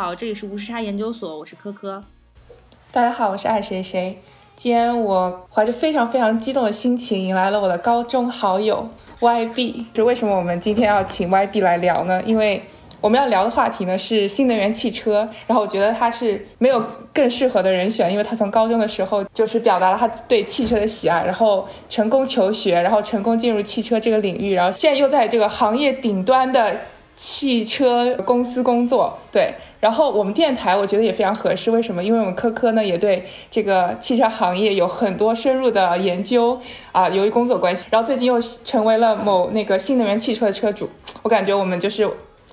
好，这里是无时差研究所，我是科科。大家好，我是爱谁谁。今天我怀着非常非常激动的心情，迎来了我的高中好友 YB。是为什么我们今天要请 YB 来聊呢？因为我们要聊的话题呢是新能源汽车。然后我觉得他是没有更适合的人选，因为他从高中的时候就是表达了他对汽车的喜爱，然后成功求学，然后成功进入汽车这个领域，然后现在又在这个行业顶端的。汽车公司工作，对，然后我们电台我觉得也非常合适，为什么？因为我们科科呢也对这个汽车行业有很多深入的研究啊，由于工作关系，然后最近又成为了某那个新能源汽车的车主，我感觉我们就是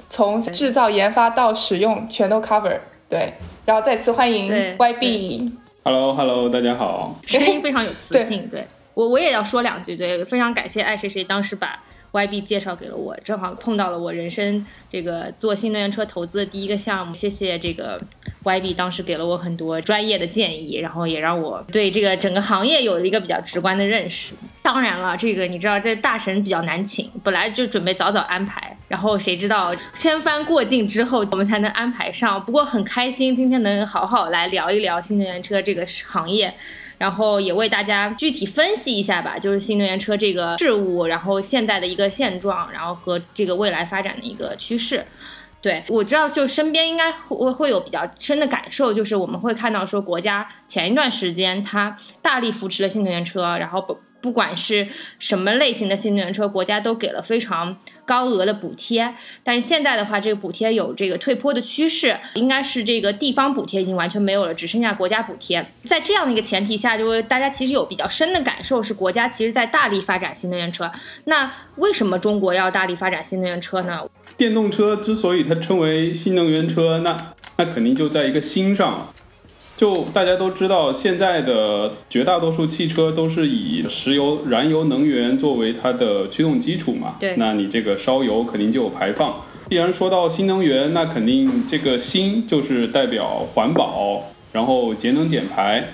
从制造研发到使用全都 cover，对，然后再次欢迎 YB，Hello Hello，大家好，声音非常有磁性，对。我我也要说两句，对，非常感谢爱谁谁当时把。YB 介绍给了我，正好碰到了我人生这个做新能源车投资的第一个项目。谢谢这个 YB，当时给了我很多专业的建议，然后也让我对这个整个行业有了一个比较直观的认识。当然了，这个你知道这大神比较难请，本来就准备早早安排，然后谁知道千帆过尽之后，我们才能安排上。不过很开心，今天能好好来聊一聊新能源车这个行业。然后也为大家具体分析一下吧，就是新能源车这个事物，然后现在的一个现状，然后和这个未来发展的一个趋势。对我知道，就身边应该会会有比较深的感受，就是我们会看到说，国家前一段时间它大力扶持了新能源车，然后不。管是什么类型的新能源车，国家都给了非常高额的补贴。但是现在的话，这个补贴有这个退坡的趋势，应该是这个地方补贴已经完全没有了，只剩下国家补贴。在这样的一个前提下，就大家其实有比较深的感受，是国家其实在大力发展新能源车。那为什么中国要大力发展新能源车呢？电动车之所以它称为新能源车，那那肯定就在一个新上。就大家都知道，现在的绝大多数汽车都是以石油、燃油能源作为它的驱动基础嘛。对。那你这个烧油肯定就有排放。既然说到新能源，那肯定这个新就是代表环保，然后节能减排。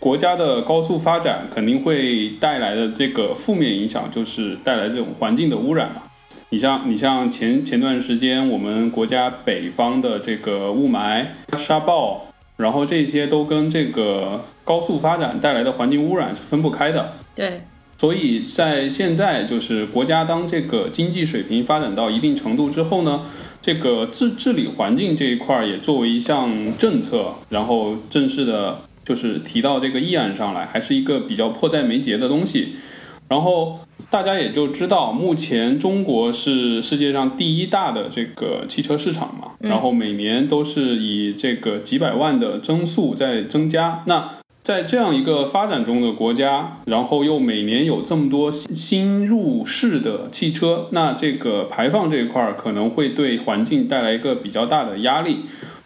国家的高速发展肯定会带来的这个负面影响，就是带来这种环境的污染嘛。你像你像前前段时间我们国家北方的这个雾霾、沙暴。然后这些都跟这个高速发展带来的环境污染是分不开的。对，所以在现在就是国家当这个经济水平发展到一定程度之后呢，这个治治理环境这一块也作为一项政策，然后正式的就是提到这个议案上来，还是一个比较迫在眉睫的东西。然后。大家也就知道，目前中国是世界上第一大的这个汽车市场嘛，然后每年都是以这个几百万的增速在增加。那在这样一个发展中的国家，然后又每年有这么多新入市的汽车，那这个排放这一块儿可能会对环境带来一个比较大的压力。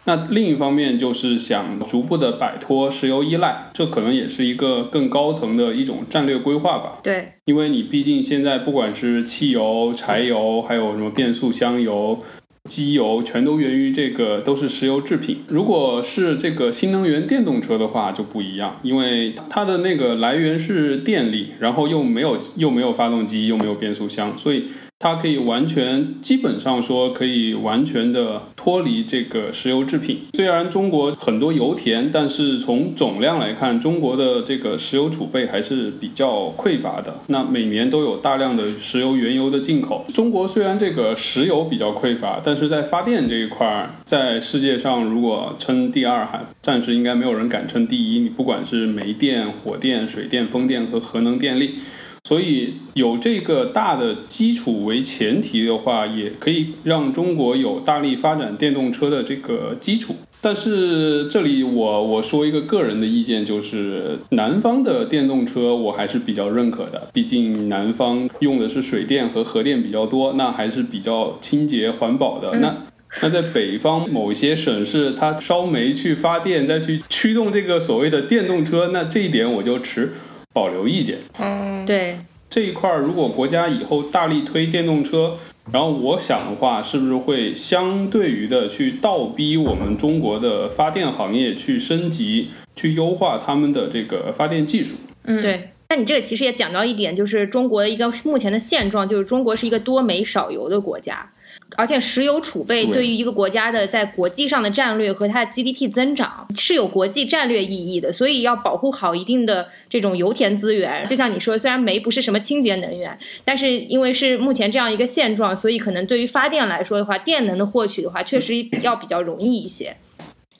那另一方面就是想逐步的摆脱石油依赖，这可能也是一个更高层的一种战略规划吧。对，因为你毕竟现在不管是汽油、柴油，还有什么变速箱油、机油，全都源于这个都是石油制品。如果是这个新能源电动车的话就不一样，因为它的那个来源是电力，然后又没有又没有发动机，又没有变速箱，所以。它可以完全，基本上说可以完全的脱离这个石油制品。虽然中国很多油田，但是从总量来看，中国的这个石油储备还是比较匮乏的。那每年都有大量的石油原油的进口。中国虽然这个石油比较匮乏，但是在发电这一块儿，在世界上如果称第二，还暂时应该没有人敢称第一。你不管是煤电、火电、水电、风电和核能电力。所以有这个大的基础为前提的话，也可以让中国有大力发展电动车的这个基础。但是这里我我说一个个人的意见，就是南方的电动车我还是比较认可的，毕竟南方用的是水电和核电比较多，那还是比较清洁环保的。那那在北方某一些省市，它烧煤去发电，再去驱动这个所谓的电动车，那这一点我就持。保留意见。嗯，对这一块儿，如果国家以后大力推电动车，然后我想的话，是不是会相对于的去倒逼我们中国的发电行业去升级、去优化他们的这个发电技术？嗯，对。那你这个其实也讲到一点，就是中国的一个目前的现状，就是中国是一个多煤少油的国家。而且石油储备对于一个国家的在国际上的战略和它的 GDP 增长是有国际战略意义的，所以要保护好一定的这种油田资源。就像你说，虽然煤不是什么清洁能源，但是因为是目前这样一个现状，所以可能对于发电来说的话，电能的获取的话，确实要比较容易一些。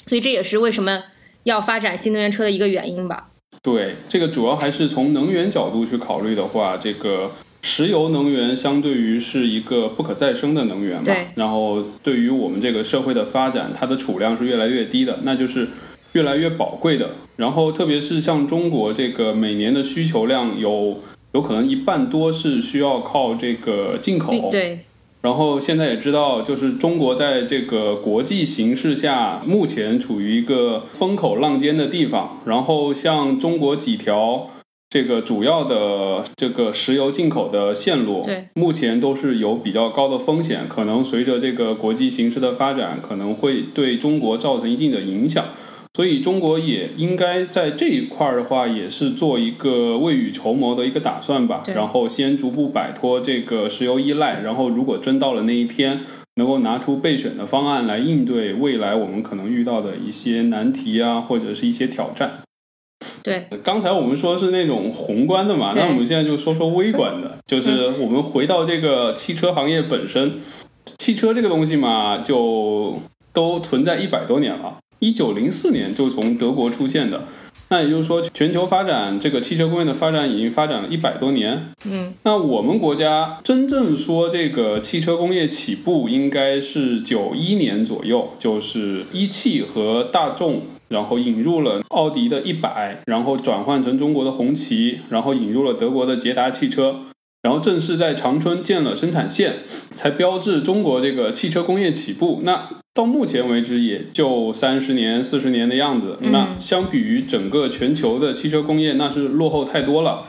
所以这也是为什么要发展新能源车的一个原因吧。对，这个主要还是从能源角度去考虑的话，这个。石油能源相对于是一个不可再生的能源嘛，然后对于我们这个社会的发展，它的储量是越来越低的，那就是越来越宝贵的。然后特别是像中国这个每年的需求量有有可能一半多是需要靠这个进口，对。然后现在也知道，就是中国在这个国际形势下，目前处于一个风口浪尖的地方。然后像中国几条。这个主要的这个石油进口的线路，目前都是有比较高的风险，可能随着这个国际形势的发展，可能会对中国造成一定的影响。所以中国也应该在这一块儿的话，也是做一个未雨绸缪的一个打算吧。然后先逐步摆脱这个石油依赖，然后如果真到了那一天，能够拿出备选的方案来应对未来我们可能遇到的一些难题啊，或者是一些挑战。对，刚才我们说是那种宏观的嘛，那我们现在就说说微观的，就是我们回到这个汽车行业本身，汽车这个东西嘛，就都存在一百多年了，一九零四年就从德国出现的，那也就是说，全球发展这个汽车工业的发展已经发展了一百多年。嗯，那我们国家真正说这个汽车工业起步应该是九一年左右，就是一汽和大众。然后引入了奥迪的一百，然后转换成中国的红旗，然后引入了德国的捷达汽车，然后正式在长春建了生产线，才标志中国这个汽车工业起步。那到目前为止也就三十年、四十年的样子。那相比于整个全球的汽车工业，那是落后太多了。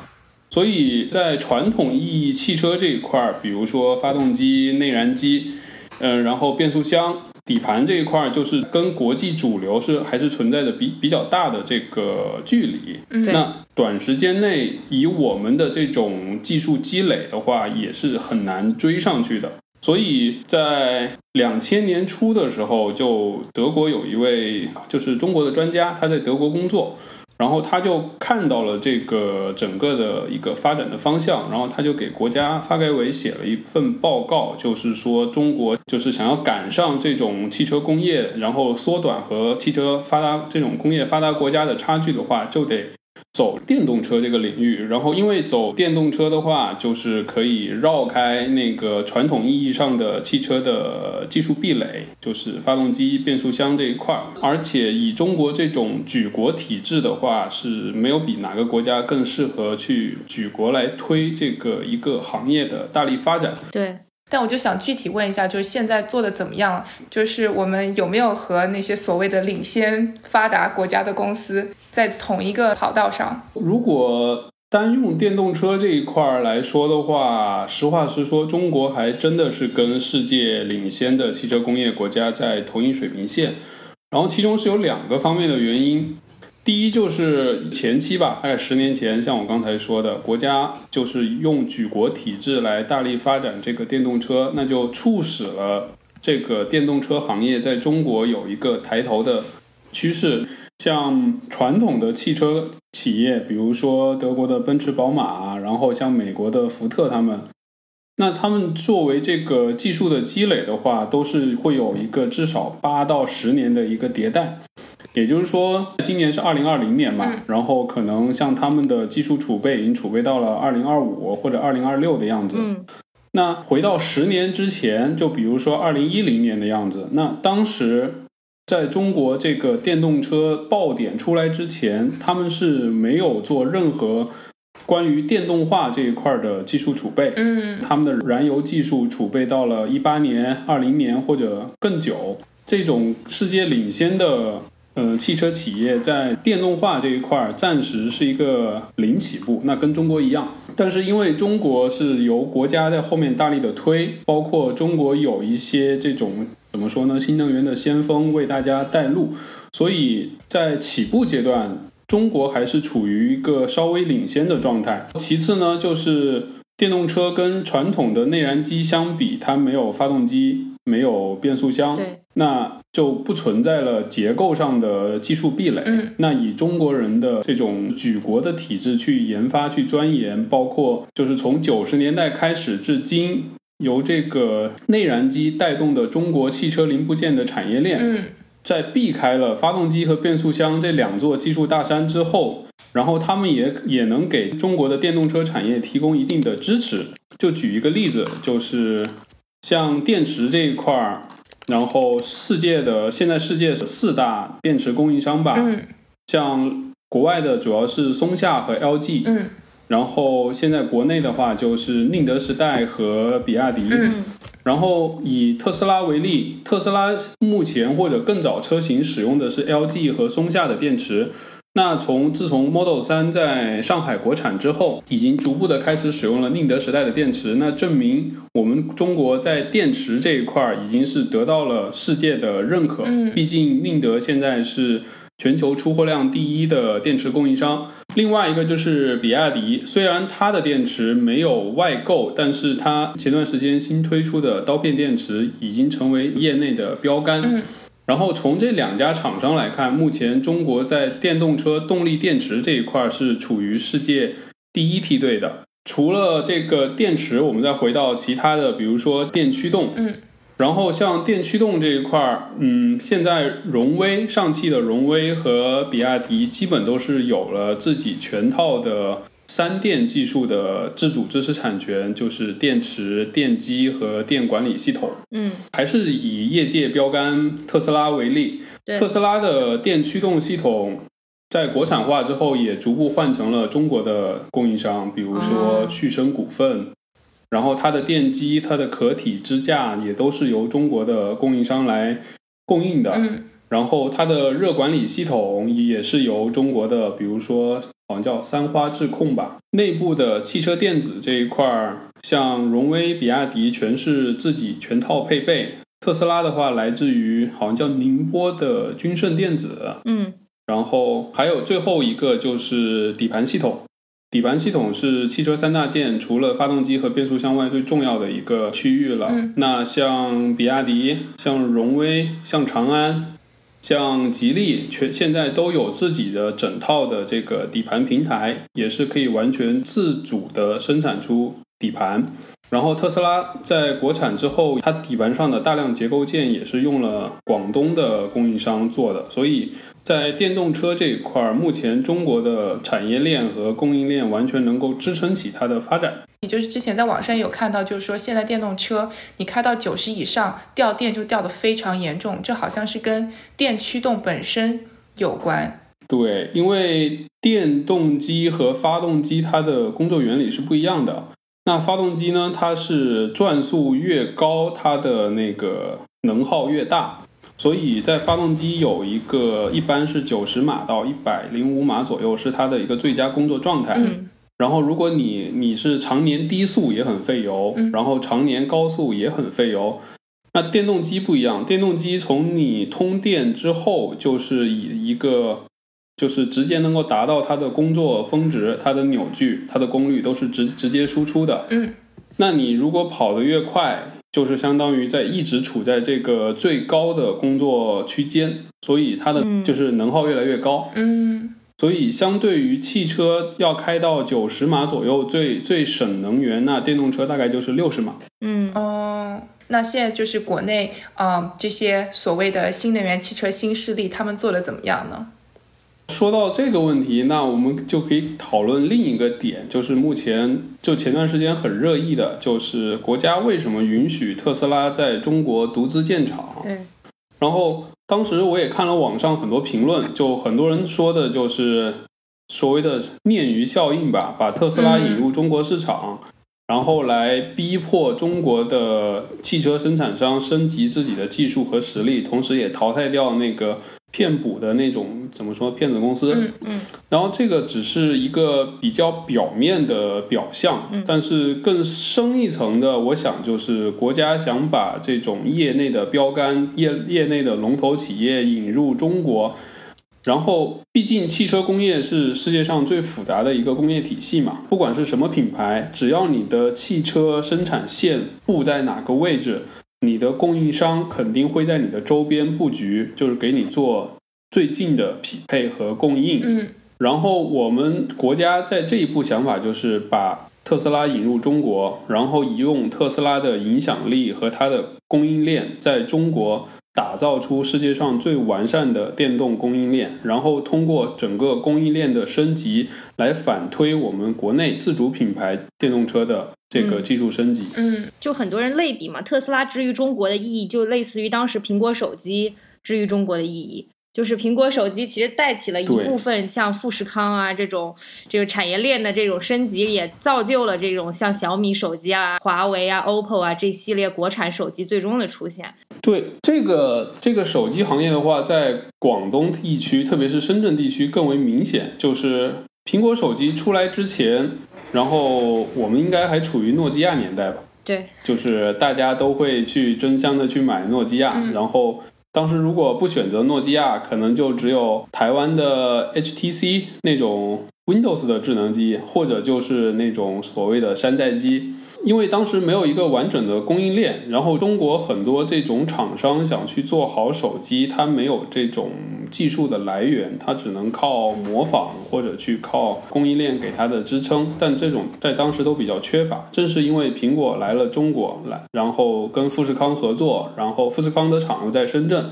所以在传统意义汽车这一块儿，比如说发动机、内燃机，嗯，然后变速箱。底盘这一块就是跟国际主流是还是存在着比比较大的这个距离。那短时间内以我们的这种技术积累的话，也是很难追上去的。所以在两千年初的时候，就德国有一位就是中国的专家，他在德国工作。然后他就看到了这个整个的一个发展的方向，然后他就给国家发改委写了一份报告，就是说中国就是想要赶上这种汽车工业，然后缩短和汽车发达这种工业发达国家的差距的话，就得。走电动车这个领域，然后因为走电动车的话，就是可以绕开那个传统意义上的汽车的技术壁垒，就是发动机、变速箱这一块儿。而且以中国这种举国体制的话，是没有比哪个国家更适合去举国来推这个一个行业的大力发展。对。但我就想具体问一下，就是现在做的怎么样了？就是我们有没有和那些所谓的领先发达国家的公司在同一个跑道上？如果单用电动车这一块儿来说的话，实话实说，中国还真的是跟世界领先的汽车工业国家在同一水平线。然后其中是有两个方面的原因。第一就是前期吧，大概十年前，像我刚才说的，国家就是用举国体制来大力发展这个电动车，那就促使了这个电动车行业在中国有一个抬头的趋势。像传统的汽车企业，比如说德国的奔驰、宝马，然后像美国的福特，他们，那他们作为这个技术的积累的话，都是会有一个至少八到十年的一个迭代。也就是说，今年是二零二零年嘛，然后可能像他们的技术储备已经储备到了二零二五或者二零二六的样子。嗯，那回到十年之前，就比如说二零一零年的样子，那当时在中国这个电动车爆点出来之前，他们是没有做任何关于电动化这一块的技术储备。嗯，他们的燃油技术储备到了一八年、二零年或者更久，这种世界领先的。呃，汽车企业在电动化这一块儿暂时是一个零起步，那跟中国一样。但是因为中国是由国家在后面大力的推，包括中国有一些这种怎么说呢，新能源的先锋为大家带路，所以在起步阶段，中国还是处于一个稍微领先的状态。其次呢，就是电动车跟传统的内燃机相比，它没有发动机。没有变速箱，那就不存在了结构上的技术壁垒。嗯那以中国人的这种举国的体制去研发、去钻研，包括就是从九十年代开始至今，由这个内燃机带动的中国汽车零部件的产业链，嗯。在避开了发动机和变速箱这两座技术大山之后，然后他们也也能给中国的电动车产业提供一定的支持。就举一个例子，就是像电池这一块儿，然后世界的现在世界四大电池供应商吧，嗯。像国外的主要是松下和 LG，嗯然后现在国内的话就是宁德时代和比亚迪。嗯然后以特斯拉为例，特斯拉目前或者更早车型使用的是 LG 和松下的电池。那从自从 Model 3在上海国产之后，已经逐步的开始使用了宁德时代的电池。那证明我们中国在电池这一块儿已经是得到了世界的认可。嗯毕竟宁德现在是全球出货量第一的电池供应商。另外一个就是比亚迪，虽然它的电池没有外购，但是它前段时间新推出的刀片电池已经成为业内的标杆。嗯然后从这两家厂商来看，目前中国在电动车动力电池这一块是处于世界第一梯队的。除了这个电池，我们再回到其他的，比如说电驱动，嗯然后像电驱动这一块儿，嗯，现在荣威、上汽的荣威和比亚迪基本都是有了自己全套的三电技术的自主知识产权，就是电池、电机和电管理系统。嗯，还是以业界标杆特斯拉为例，特斯拉的电驱动系统在国产化之后，也逐步换成了中国的供应商，比如说哦旭升股份。然后它的电机、它的壳体支架也都是由中国的供应商来供应的。嗯然后它的热管理系统也是由中国的，比如说好像叫三花智控吧，内部的汽车电子这一块儿，像荣威、比亚迪全是自己全套配备。特斯拉的话，来自于好像叫宁波的君盛电子，嗯然后还有最后一个就是底盘系统。底盘系统是汽车三大件除了发动机和变速箱外最重要的一个区域了。嗯那像比亚迪、像荣威、像长安、像吉利，全现在都有自己的整套的这个底盘平台，也是可以完全自主的生产出底盘。然后特斯拉在国产之后，它底盘上的大量结构件也是用了广东的供应商做的，所以在电动车这一块儿，目前中国的产业链和供应链完全能够支撑起它的发展。也就是之前在网上有看到，就是说现在电动车你开到九十以上掉电就掉的非常严重，这好像是跟电驱动本身有关。对，因为电动机和发动机它的工作原理是不一样的。那发动机呢，它是转速越高，它的那个能耗越大，所以在发动机有一个一般是九十码到一百零五码左右是它的一个最佳工作状态。嗯然后，如果你你是常年低速也很费油，嗯然后常年高速也很费油。那电动机不一样，电动机从你通电之后，就是以一个就是直接能够达到它的工作峰值、它的扭矩、它的功率都是直直接输出的。嗯那你如果跑得越快，就是相当于在一直处在这个最高的工作区间，所以它的嗯就是能耗越来越高。嗯所以，相对于汽车要开到九十码左右，最最省能源，那电动车大概就是六十码。嗯哦，那现在就是国内啊、呃这些所谓的新能源汽车新势力，他们做的怎么样呢？说到这个问题，那我们就可以讨论另一个点，就是目前就前段时间很热议的，就是国家为什么允许特斯拉在中国独资建厂？对，然后当时我也看了网上很多评论，就很多人说的就是所谓的鲶鱼效应吧，把特斯拉引入中国市场，然后来逼迫中国的汽车生产商升级自己的技术和实力，同时也淘汰掉那个骗补的那种怎么说骗子公司。嗯嗯然后这个只是一个比较表面的表象，嗯但是更深一层的，我想就是国家想把这种业内的标杆、业业内的龙头企业引入中国。然后，毕竟汽车工业是世界上最复杂的一个工业体系嘛，不管是什么品牌，只要你的汽车生产线布在哪个位置，你的供应商肯定会在你的周边布局，就是给你做最近的匹配和供应。嗯然后我们国家在这一步想法就是把特斯拉引入中国，然后用特斯拉的影响力和它的供应链，在中国打造出世界上最完善的电动供应链，然后通过整个供应链的升级来反推我们国内自主品牌电动车的这个技术升级。嗯就很多人类比嘛，特斯拉之于中国的意义，就类似于当时苹果手机之于中国的意义。就是苹果手机其实带起了一部分像富士康啊这种这个产业链的这种升级，也造就了这种像小米手机啊、华为啊、OPPO 啊这系列国产手机最终的出现。对这个这个手机行业的话，在广东地区，特别是深圳地区更为明显。就是苹果手机出来之前，然后我们应该还处于诺基亚年代吧，对，就是大家都会去争相的去买诺基亚，嗯然后。当时如果不选择诺基亚，可能就只有台湾的 HTC 那种 Windows 的智能机，或者就是那种所谓的山寨机。因为当时没有一个完整的供应链，然后中国很多这种厂商想去做好手机，它没有这种技术的来源，它只能靠模仿或者去靠供应链给它的支撑，但这种在当时都比较缺乏。正是因为苹果来了中国来，然后跟富士康合作，然后富士康的厂又在深圳。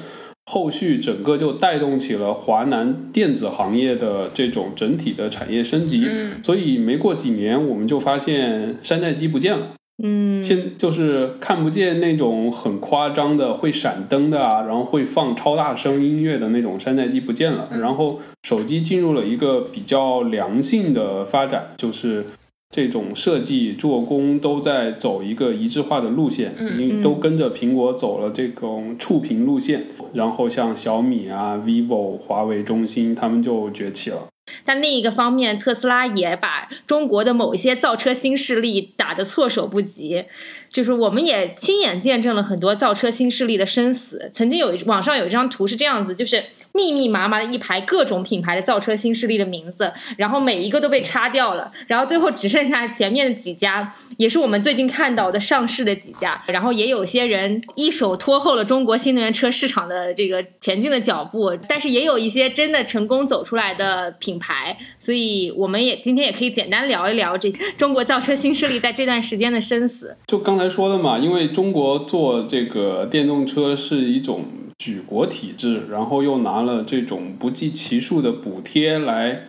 后续整个就带动起了华南电子行业的这种整体的产业升级，嗯。所以没过几年，我们就发现山寨机不见了。嗯，现就是看不见那种很夸张的会闪灯的啊，然后会放超大声音乐的那种山寨机不见了，然后手机进入了一个比较良性的发展，就是这种设计做工都在走一个一致化的路线，嗯已经都跟着苹果走了这种触屏路线，然后像小米啊、vivo、华为、中兴他们就崛起了。但另一个方面，特斯拉也把中国的某一些造车新势力打得措手不及。就是我们也亲眼见证了很多造车新势力的生死。曾经有一网上有一张图是这样子，就是密密麻麻的一排各种品牌的造车新势力的名字，然后每一个都被擦掉了，然后最后只剩下前面的几家，也是我们最近看到的上市的几家。然后也有些人一手拖后了中国新能源车市场的这个前进的脚步，但是也有一些真的成功走出来的品牌。所以我们也今天也可以简单聊一聊这些中国造车新势力在这段时间的生死。就刚才才说的嘛，因为中国做这个电动车是一种举国体制，然后又拿了这种不计其数的补贴来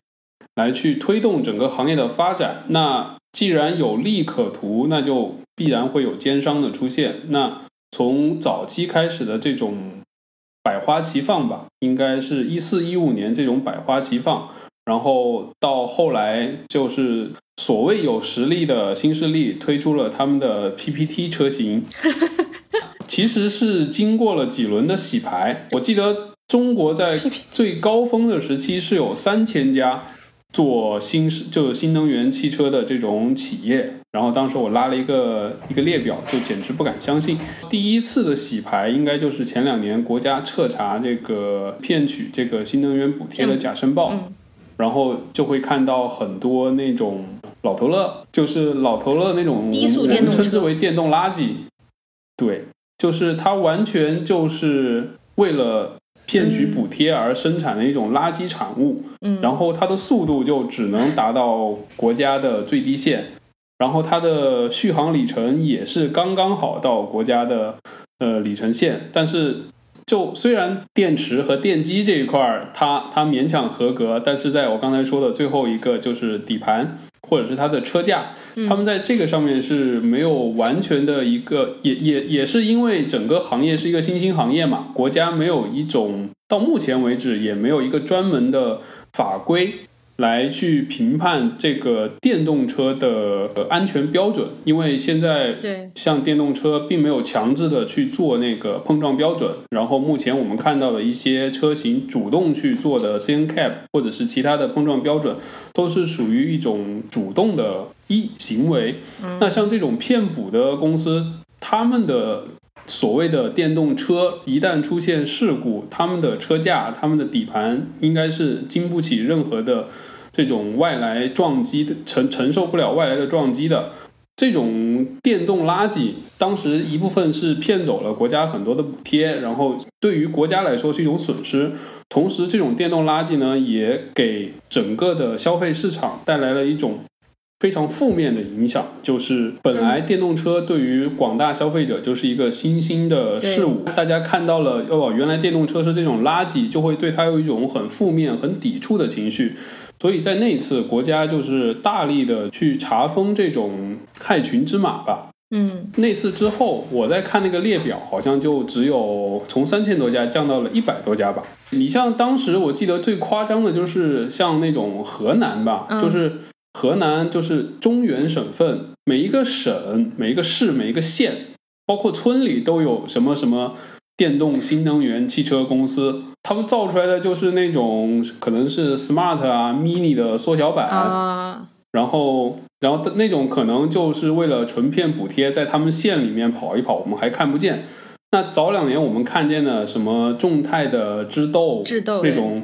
来去推动整个行业的发展。那既然有利可图，那就必然会有奸商的出现。那从早期开始的这种百花齐放吧，应该是一四一五年这种百花齐放。然后到后来，就是所谓有实力的新势力推出了他们的 PPT 车型，其实是经过了几轮的洗牌。我记得中国在最高峰的时期是有三千家做新就是新能源汽车的这种企业，然后当时我拉了一个一个列表，就简直不敢相信。第一次的洗牌应该就是前两年国家彻查这个骗取这个新能源补贴的假申报。嗯然后就会看到很多那种老头乐，就是老头乐那种，低速我们电动称之为电动垃圾。对，就是它完全就是为了骗取补贴而生产的一种垃圾产物，嗯，然后它的速度就只能达到国家的最低线，然后它的续航里程也是刚刚好到国家的呃里程线，但是就虽然电池和电机这一块儿它它勉强合格，但是在我刚才说的最后一个就是底盘或者是它的车架，嗯。他们在这个上面是没有完全的一个，也也也是因为整个行业是一个新兴行业嘛，国家没有一种到目前为止也没有一个专门的法规来去评判这个电动车的呃安全标准，因为现在对，像电动车并没有强制的去做那个碰撞标准，然后目前我们看到的一些车型主动去做的 CNCAP 或者是其他的碰撞标准，都是属于一种主动的一行为。那像这种骗补的公司，他们的所谓的电动车一旦出现事故，他们的车架、他们的底盘应该是经不起任何的这种外来撞击的承承受不了外来的撞击的。这种电动垃圾，当时一部分是骗走了国家很多的补贴，然后对于国家来说是一种损失。同时，这种电动垃圾呢，也给整个的消费市场带来了一种。非常负面的影响，就是本来电动车对于广大消费者就是一个新兴的事物，大家看到了哦，原来电动车是这种垃圾，就会对它有一种很负面、很抵触的情绪。所以在那次，国家就是大力的去查封这种害群之马吧。嗯，那次之后，我在看那个列表，好像就只有从三千多家降到了一百多家吧。你像当时我记得最夸张的就是像那种河南吧，就是。河南就是中原省份，每一个省、每一个市、每一个县，包括村里都有什么什么电动新能源汽车公司，他们造出来的就是那种可能是 smart 啊、mini 的缩小版，然后然后那种可能就是为了纯骗补贴，在他们县里面跑一跑，我们还看不见。那早两年我们看见的什么众泰的智斗，智斗那种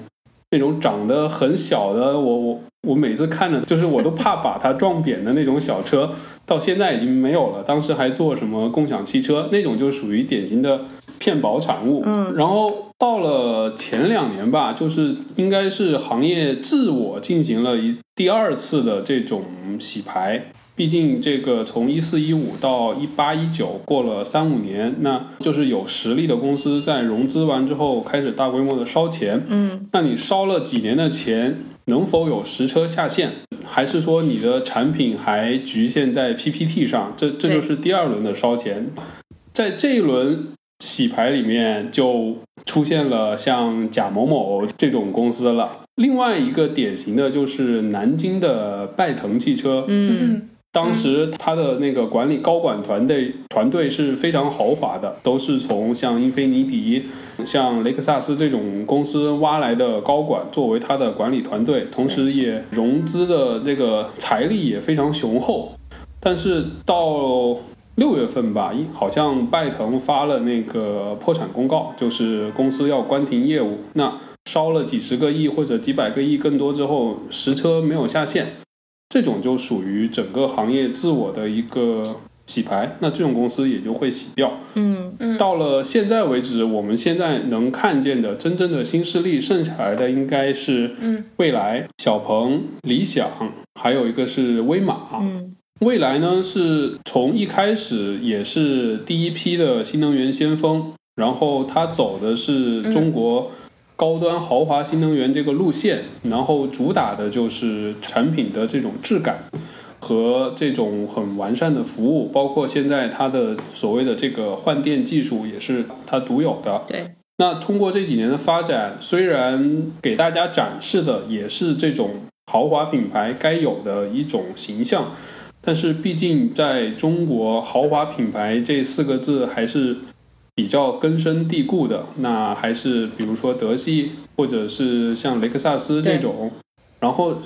那种长得很小的，我我。我每次看着，就是我都怕把它撞扁的那种小车，到现在已经没有了。当时还做什么共享汽车那种，就属于典型的骗保产物。嗯，然后到了前两年吧，就是应该是行业自我进行了一第二次的这种洗牌。毕竟这个从一四一五到一八一九过了三五年，那就是有实力的公司在融资完之后开始大规模的烧钱。嗯，那你烧了几年的钱？能否有实车下线，还是说你的产品还局限在 PPT 上？这这就是第二轮的烧钱。在这一轮洗牌里面，就出现了像贾某某这种公司了。另外一个典型的就是南京的拜腾汽车。嗯。当时他的那个管理高管团队团队是非常豪华的，都是从像英菲尼迪、像雷克萨斯这种公司挖来的高管作为他的管理团队，同时也融资的这个财力也非常雄厚。但是到六月份吧，好像拜腾发了那个破产公告，就是公司要关停业务。那烧了几十个亿或者几百个亿更多之后，实车没有下线。这种就属于整个行业自我的一个洗牌，那这种公司也就会洗掉。嗯嗯。到了现在为止，我们现在能看见的真正的新势力，剩下来的应该是嗯，蔚来、小鹏、理想，还有一个是威马。嗯。蔚来呢，是从一开始也是第一批的新能源先锋，然后它走的是中国。高端豪华新能源这个路线，然后主打的就是产品的这种质感和这种很完善的服务，包括现在它的所谓的这个换电技术也是它独有的。对。那通过这几年的发展，虽然给大家展示的也是这种豪华品牌该有的一种形象，但是毕竟在中国，豪华品牌这四个字还是。比较根深蒂固的，那还是比如说德系，或者是像雷克萨斯这种。然后，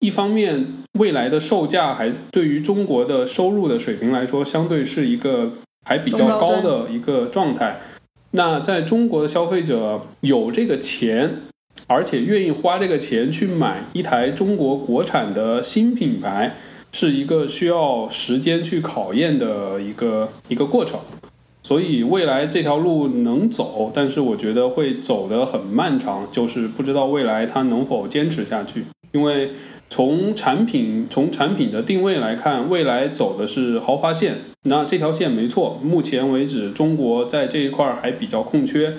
一方面，未来的售价还对于中国的收入的水平来说，相对是一个还比较高的一个状态。那在中国的消费者有这个钱，而且愿意花这个钱去买一台中国国产的新品牌，是一个需要时间去考验的一个一个过程。所以未来这条路能走，但是我觉得会走得很漫长，就是不知道未来它能否坚持下去。因为从产品从产品的定位来看，未来走的是豪华线，那这条线没错。目前为止，中国在这一块还比较空缺，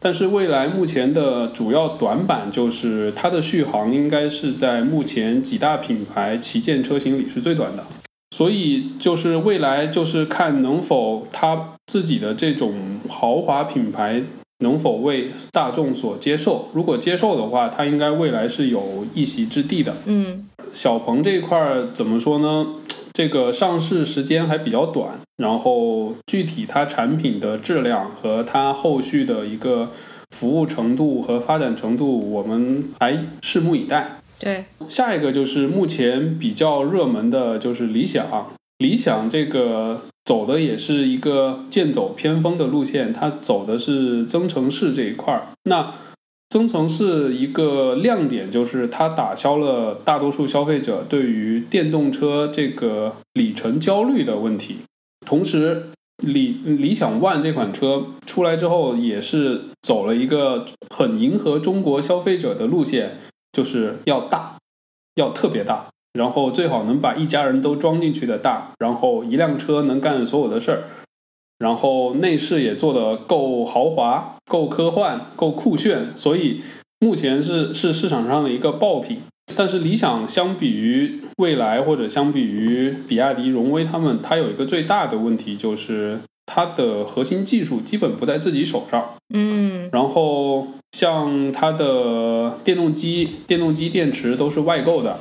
但是未来目前的主要短板就是它的续航应该是在目前几大品牌旗舰车型里是最短的。所以就是未来就是看能否他自己的这种豪华品牌能否为大众所接受。如果接受的话，它应该未来是有一席之地的。嗯，小鹏这一块怎么说呢？这个上市时间还比较短，然后具体它产品的质量和它后续的一个服务程度和发展程度，我们还拭目以待。对，下一个就是目前比较热门的，就是理想。理想这个走的也是一个剑走偏锋的路线，它走的是增程式这一块儿。那增程式一个亮点就是它打消了大多数消费者对于电动车这个里程焦虑的问题。同时，理理想 ONE 这款车出来之后，也是走了一个很迎合中国消费者的路线，就是要大，要特别大，然后最好能把一家人都装进去的大，然后一辆车能干所有的事儿。然后内饰也做的够豪华、够科幻、够酷炫，所以目前是是市场上的一个爆品。但是理想相比于蔚来或者相比于比亚迪、荣威他们，它有一个最大的问题就是它的核心技术基本不在自己手上。嗯，然后像它的电动机、电动机电池都是外购的，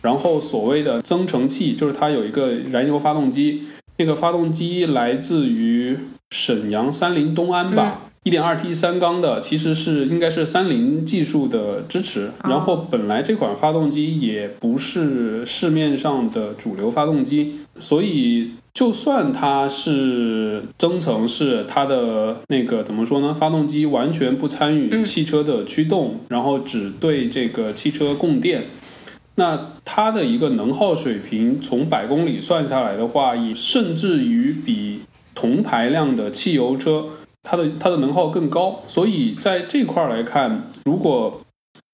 然后所谓的增程器就是它有一个燃油发动机。那个发动机来自于沈阳三菱东安吧，一点二 T 三缸的，其实是应该是三菱技术的支持。然后本来这款发动机也不是市面上的主流发动机，所以就算它是增程式，它的那个怎么说呢？发动机完全不参与汽车的驱动，然后只对这个汽车供电。那它的一个能耗水平，从百公里算下来的话，也甚至于比同排量的汽油车，它的它的能耗更高。所以在这块儿来看，如果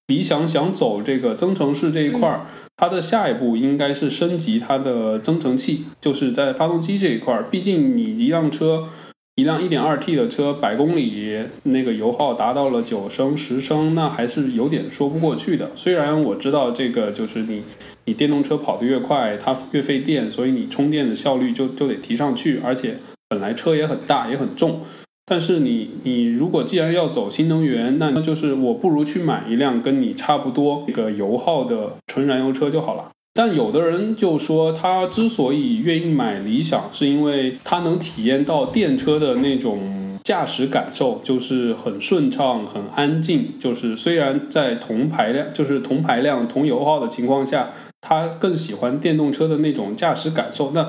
理想想走这个增程式这一块儿，它的下一步应该是升级它的增程器，就是在发动机这一块。毕竟你一辆车。一辆 1.2T 的车，百公里那个油耗达到了九升、十升，那还是有点说不过去的。虽然我知道这个就是你，你电动车跑得越快，它越费电，所以你充电的效率就就得提上去。而且本来车也很大，也很重。但是你你如果既然要走新能源，那就是我不如去买一辆跟你差不多这个油耗的纯燃油车就好了。但有的人就说，他之所以愿意买理想，是因为他能体验到电车的那种驾驶感受，就是很顺畅、很安静。就是虽然在同排量、就是同排量、同油耗的情况下，他更喜欢电动车的那种驾驶感受。那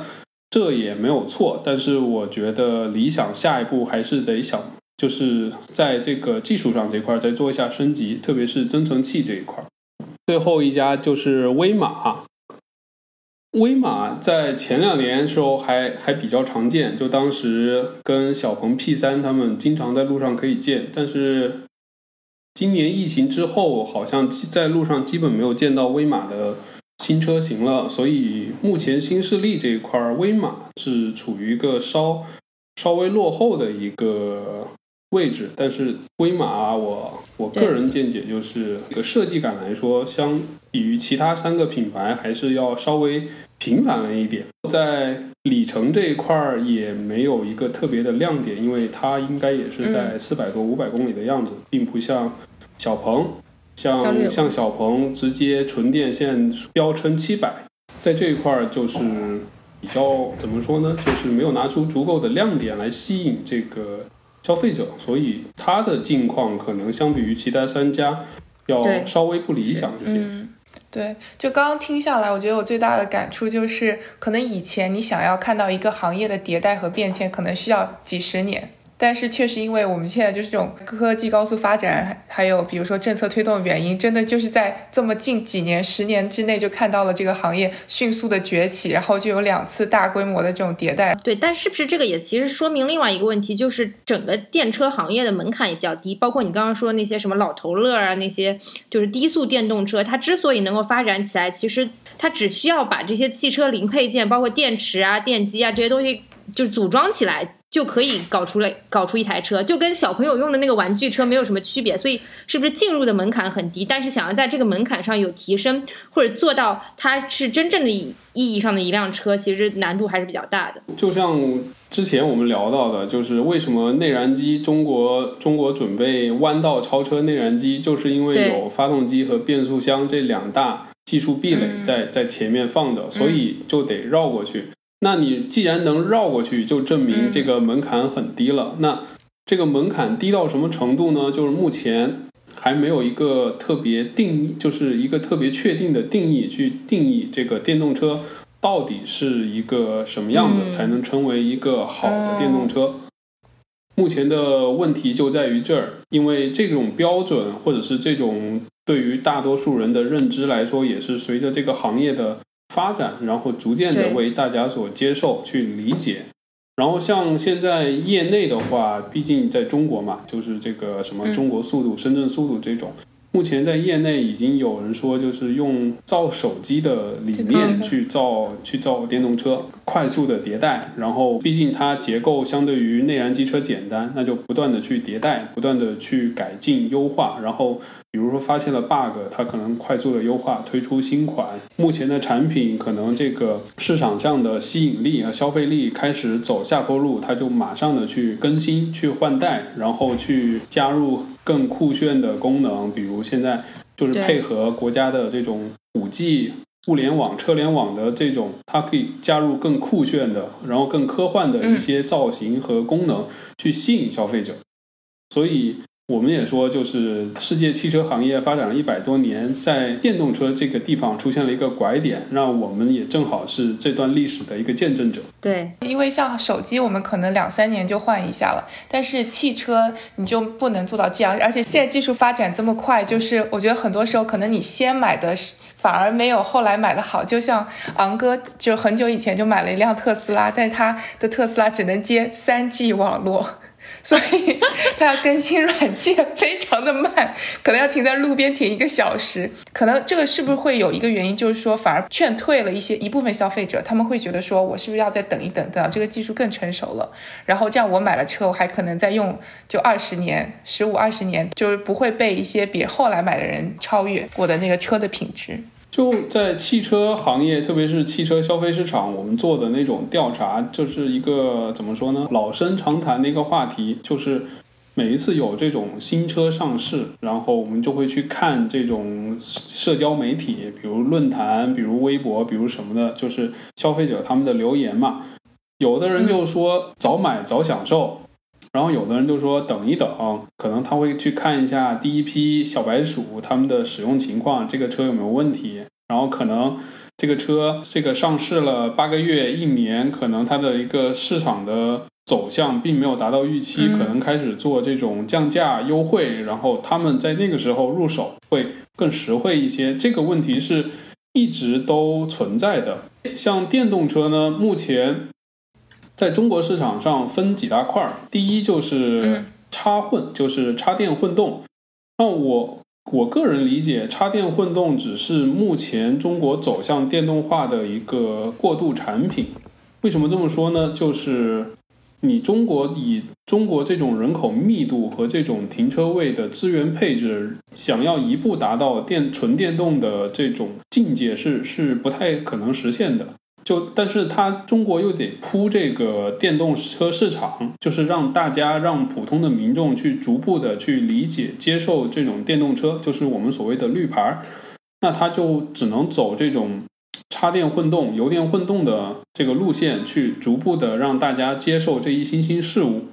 这也没有错。但是我觉得理想下一步还是得想，就是在这个技术上这块再做一下升级，特别是增程器这一块。最后一家就是威马。威马在前两年时候还还比较常见，就当时跟小鹏 P 三他们经常在路上可以见，但是今年疫情之后，好像在路上基本没有见到威马的新车型了，所以目前新势力这一块，威马是处于一个稍稍微落后的一个。位置，但是威马，我我个人见解就是这个设计感来说，相比于其他三个品牌，还是要稍微平凡了一点。在里程这一块儿也没有一个特别的亮点，因为它应该也是在四百多、五百公里的样子，并不像小鹏，像像小鹏直接纯电线标称七百，在这一块儿就是比较怎么说呢？就是没有拿出足够的亮点来吸引这个。消费者，所以它的境况可能相比于其他三家要稍微不理想一些。嗯，对，就刚刚听下来，我觉得我最大的感触就是，可能以前你想要看到一个行业的迭代和变迁，可能需要几十年。但是确实，因为我们现在就是这种科技高速发展，还有比如说政策推动的原因，真的就是在这么近几年、十年之内就看到了这个行业迅速的崛起，然后就有两次大规模的这种迭代。对，但是不是这个也其实说明另外一个问题，就是整个电车行业的门槛也比较低，包括你刚刚说那些什么老头乐啊，那些就是低速电动车，它之所以能够发展起来，其实它只需要把这些汽车零配件，包括电池啊、电机啊这些东西，就组装起来。就可以搞出来搞出一台车，就跟小朋友用的那个玩具车没有什么区别，所以是不是进入的门槛很低？但是想要在这个门槛上有提升，或者做到它是真正的意义上的一辆车，其实难度还是比较大的。就像之前我们聊到的，就是为什么内燃机中国中国准备弯道超车内燃机，就是因为有发动机和变速箱这两大技术壁垒在在前面放着，所以就得绕过去。那你既然能绕过去，就证明这个门槛很低了。那这个门槛低到什么程度呢？就是目前还没有一个特别定义，就是一个特别确定的定义去定义这个电动车到底是一个什么样子，才能成为一个好的电动车。目前的问题就在于这儿，因为这种标准或者是这种对于大多数人的认知来说，也是随着这个行业的发展，然后逐渐的为大家所接受、去理解。然后像现在业内的话，毕竟在中国嘛，就是这个什么中国速度、深圳速度这种。目前在业内已经有人说，就是用造手机的理念去造去造电动车，快速的迭代。然后，毕竟它结构相对于内燃机车简单，那就不断的去迭代，不断的去改进优化。然后，比如说发现了 bug，它可能快速的优化，推出新款。目前的产品可能这个市场上的吸引力和消费力开始走下坡路，它就马上的去更新、去换代，然后去加入。更酷炫的功能，比如现在就是配合国家的这种五 G 物联网、车联网的这种，它可以加入更酷炫的，然后更科幻的一些造型和功能，去吸引消费者。所以。我们也说，就是世界汽车行业发展了一百多年，在电动车这个地方出现了一个拐点，让我们也正好是这段历史的一个见证者。对，因为像手机，我们可能两三年就换一下了，但是汽车你就不能做到这样。而且现在技术发展这么快，就是我觉得很多时候可能你先买的反而没有后来买的好。就像昂哥，就很久以前就买了一辆特斯拉，但是他的特斯拉只能接三 G 网络。所以它要更新软件非常的慢，可能要停在路边停一个小时。可能这个是不是会有一个原因，就是说反而劝退了一些一部分消费者，他们会觉得说我是不是要再等一等，等到这个技术更成熟了，然后这样我买了车，我还可能再用就二十年、十五二十年，就是不会被一些别后来买的人超越我的那个车的品质。就在汽车行业，特别是汽车消费市场，我们做的那种调查，就是一个怎么说呢？老生常谈的一个话题，就是每一次有这种新车上市，然后我们就会去看这种社交媒体，比如论坛，比如微博，比如什么的，就是消费者他们的留言嘛。有的人就说早买早享受。然后有的人就说等一等，可能他会去看一下第一批小白鼠他们的使用情况，这个车有没有问题。然后可能这个车这个上市了八个月一年，可能它的一个市场的走向并没有达到预期，可能开始做这种降价优惠，然后他们在那个时候入手会更实惠一些。这个问题是一直都存在的。像电动车呢，目前。在中国市场上分几大块儿，第一就是插混，就是插电混动。那我我个人理解，插电混动只是目前中国走向电动化的一个过渡产品。为什么这么说呢？就是你中国以中国这种人口密度和这种停车位的资源配置，想要一步达到电纯电动的这种境界，是是不太可能实现的。就，但是它中国又得铺这个电动车市场，就是让大家让普通的民众去逐步的去理解、接受这种电动车，就是我们所谓的绿牌儿那它就只能走这种插电混动、油电混动的这个路线，去逐步的让大家接受这一新兴事物。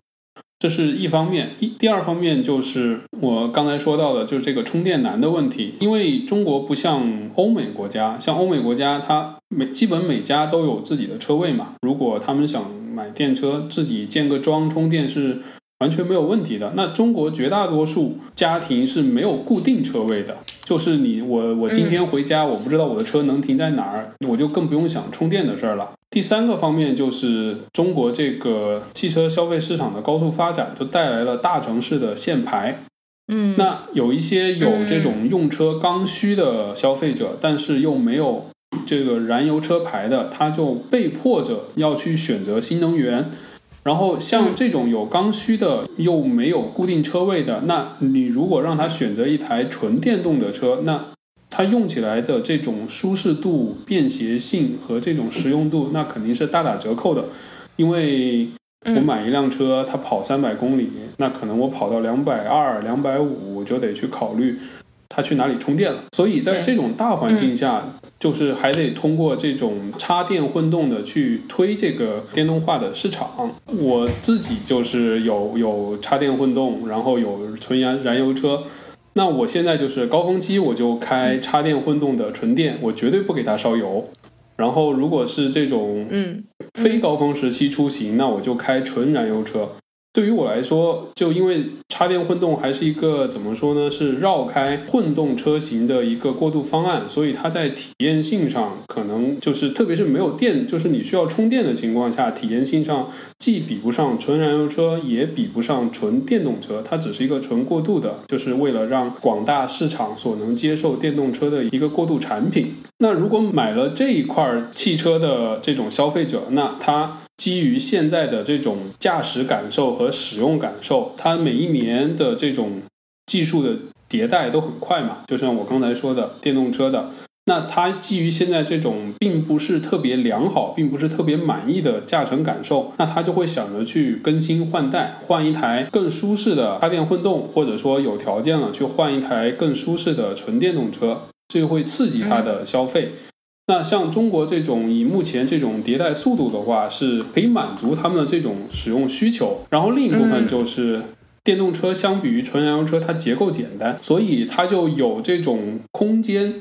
这是一方面，一第二方面就是我刚才说到的，就是这个充电难的问题。因为中国不像欧美国家，像欧美国家，它每基本每家都有自己的车位嘛。如果他们想买电车，自己建个桩充电是完全没有问题的。那中国绝大多数家庭是没有固定车位的，就是你我我今天回家，我不知道我的车能停在哪儿，我就更不用想充电的事儿了。第三个方面就是中国这个汽车消费市场的高速发展，就带来了大城市的限牌。嗯，那有一些有这种用车刚需的消费者，但是又没有这个燃油车牌的，他就被迫着要去选择新能源。然后像这种有刚需的又没有固定车位的，那你如果让他选择一台纯电动的车，那它用起来的这种舒适度、便携性和这种实用度，那肯定是大打折扣的。因为我买一辆车，它跑三百公里，那可能我跑到两百二、两百五，我就得去考虑它去哪里充电了。所以在这种大环境下，就是还得通过这种插电混动的去推这个电动化的市场。我自己就是有有插电混动，然后有纯燃燃油车。那我现在就是高峰期，我就开插电混动的纯电，我绝对不给它烧油。然后如果是这种嗯非高峰时期出行，那我就开纯燃油车。对于我来说，就因为插电混动还是一个怎么说呢？是绕开混动车型的一个过渡方案，所以它在体验性上可能就是，特别是没有电，就是你需要充电的情况下，体验性上既比不上纯燃油车，也比不上纯电动车。它只是一个纯过渡的，就是为了让广大市场所能接受电动车的一个过渡产品。那如果买了这一块汽车的这种消费者，那他。基于现在的这种驾驶感受和使用感受，它每一年的这种技术的迭代都很快嘛。就像我刚才说的，电动车的，那它基于现在这种并不是特别良好，并不是特别满意的驾乘感受，那它就会想着去更新换代，换一台更舒适的插电混动，或者说有条件了去换一台更舒适的纯电动车，这就会刺激它的消费。那像中国这种以目前这种迭代速度的话，是可以满足他们的这种使用需求。然后另一部分就是电动车相比于纯燃油车，它结构简单，所以它就有这种空间。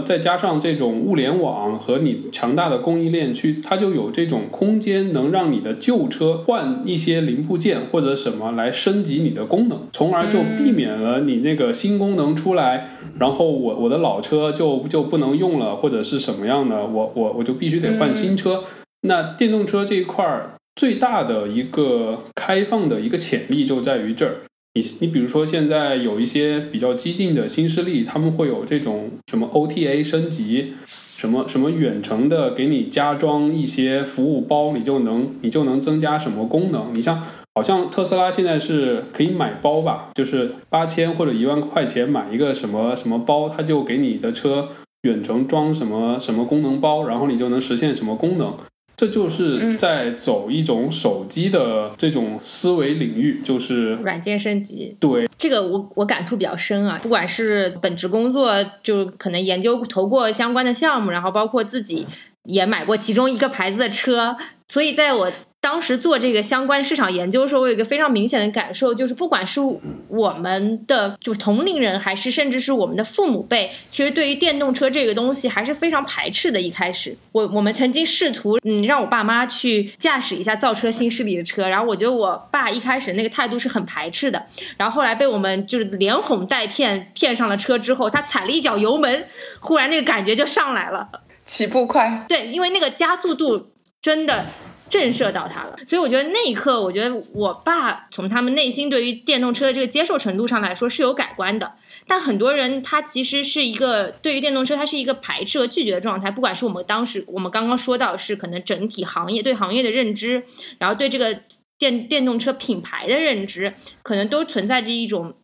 再加上这种物联网和你强大的供应链去，它就有这种空间，能让你的旧车换一些零部件或者什么来升级你的功能，从而就避免了你那个新功能出来，然后我我的老车就就不能用了，或者是什么样的，我我我就必须得换新车。那电动车这一块儿最大的一个开放的一个潜力就在于这儿。你你比如说，现在有一些比较激进的新势力，他们会有这种什么 OTA 升级，什么什么远程的给你加装一些服务包，你就能你就能增加什么功能？你像好像特斯拉现在是可以买包吧，就是八千或者一万块钱买一个什么什么包，它就给你的车远程装什么什么功能包，然后你就能实现什么功能。这就是在走一种手机的这种思维领域，就是软件升级。对这个，我我感触比较深啊。不管是本职工作，就可能研究投过相关的项目，然后包括自己也买过其中一个牌子的车，所以在我。当时做这个相关市场研究的时候，我有一个非常明显的感受，就是不管是我们的就同龄人，还是甚至是我们的父母辈，其实对于电动车这个东西还是非常排斥的。一开始，我我们曾经试图嗯让我爸妈去驾驶一下造车新势力的车，然后我觉得我爸一开始那个态度是很排斥的，然后后来被我们就是连哄带骗骗上了车之后，他踩了一脚油门，忽然那个感觉就上来了，起步快。对，因为那个加速度真的。震慑到他了，所以我觉得那一刻，我觉得我爸从他们内心对于电动车的这个接受程度上来说是有改观的。但很多人他其实是一个对于电动车，他是一个排斥和拒绝的状态。不管是我们当时我们刚刚说到是可能整体行业对行业的认知，然后对这个电电动车品牌的认知，可能都存在着一种。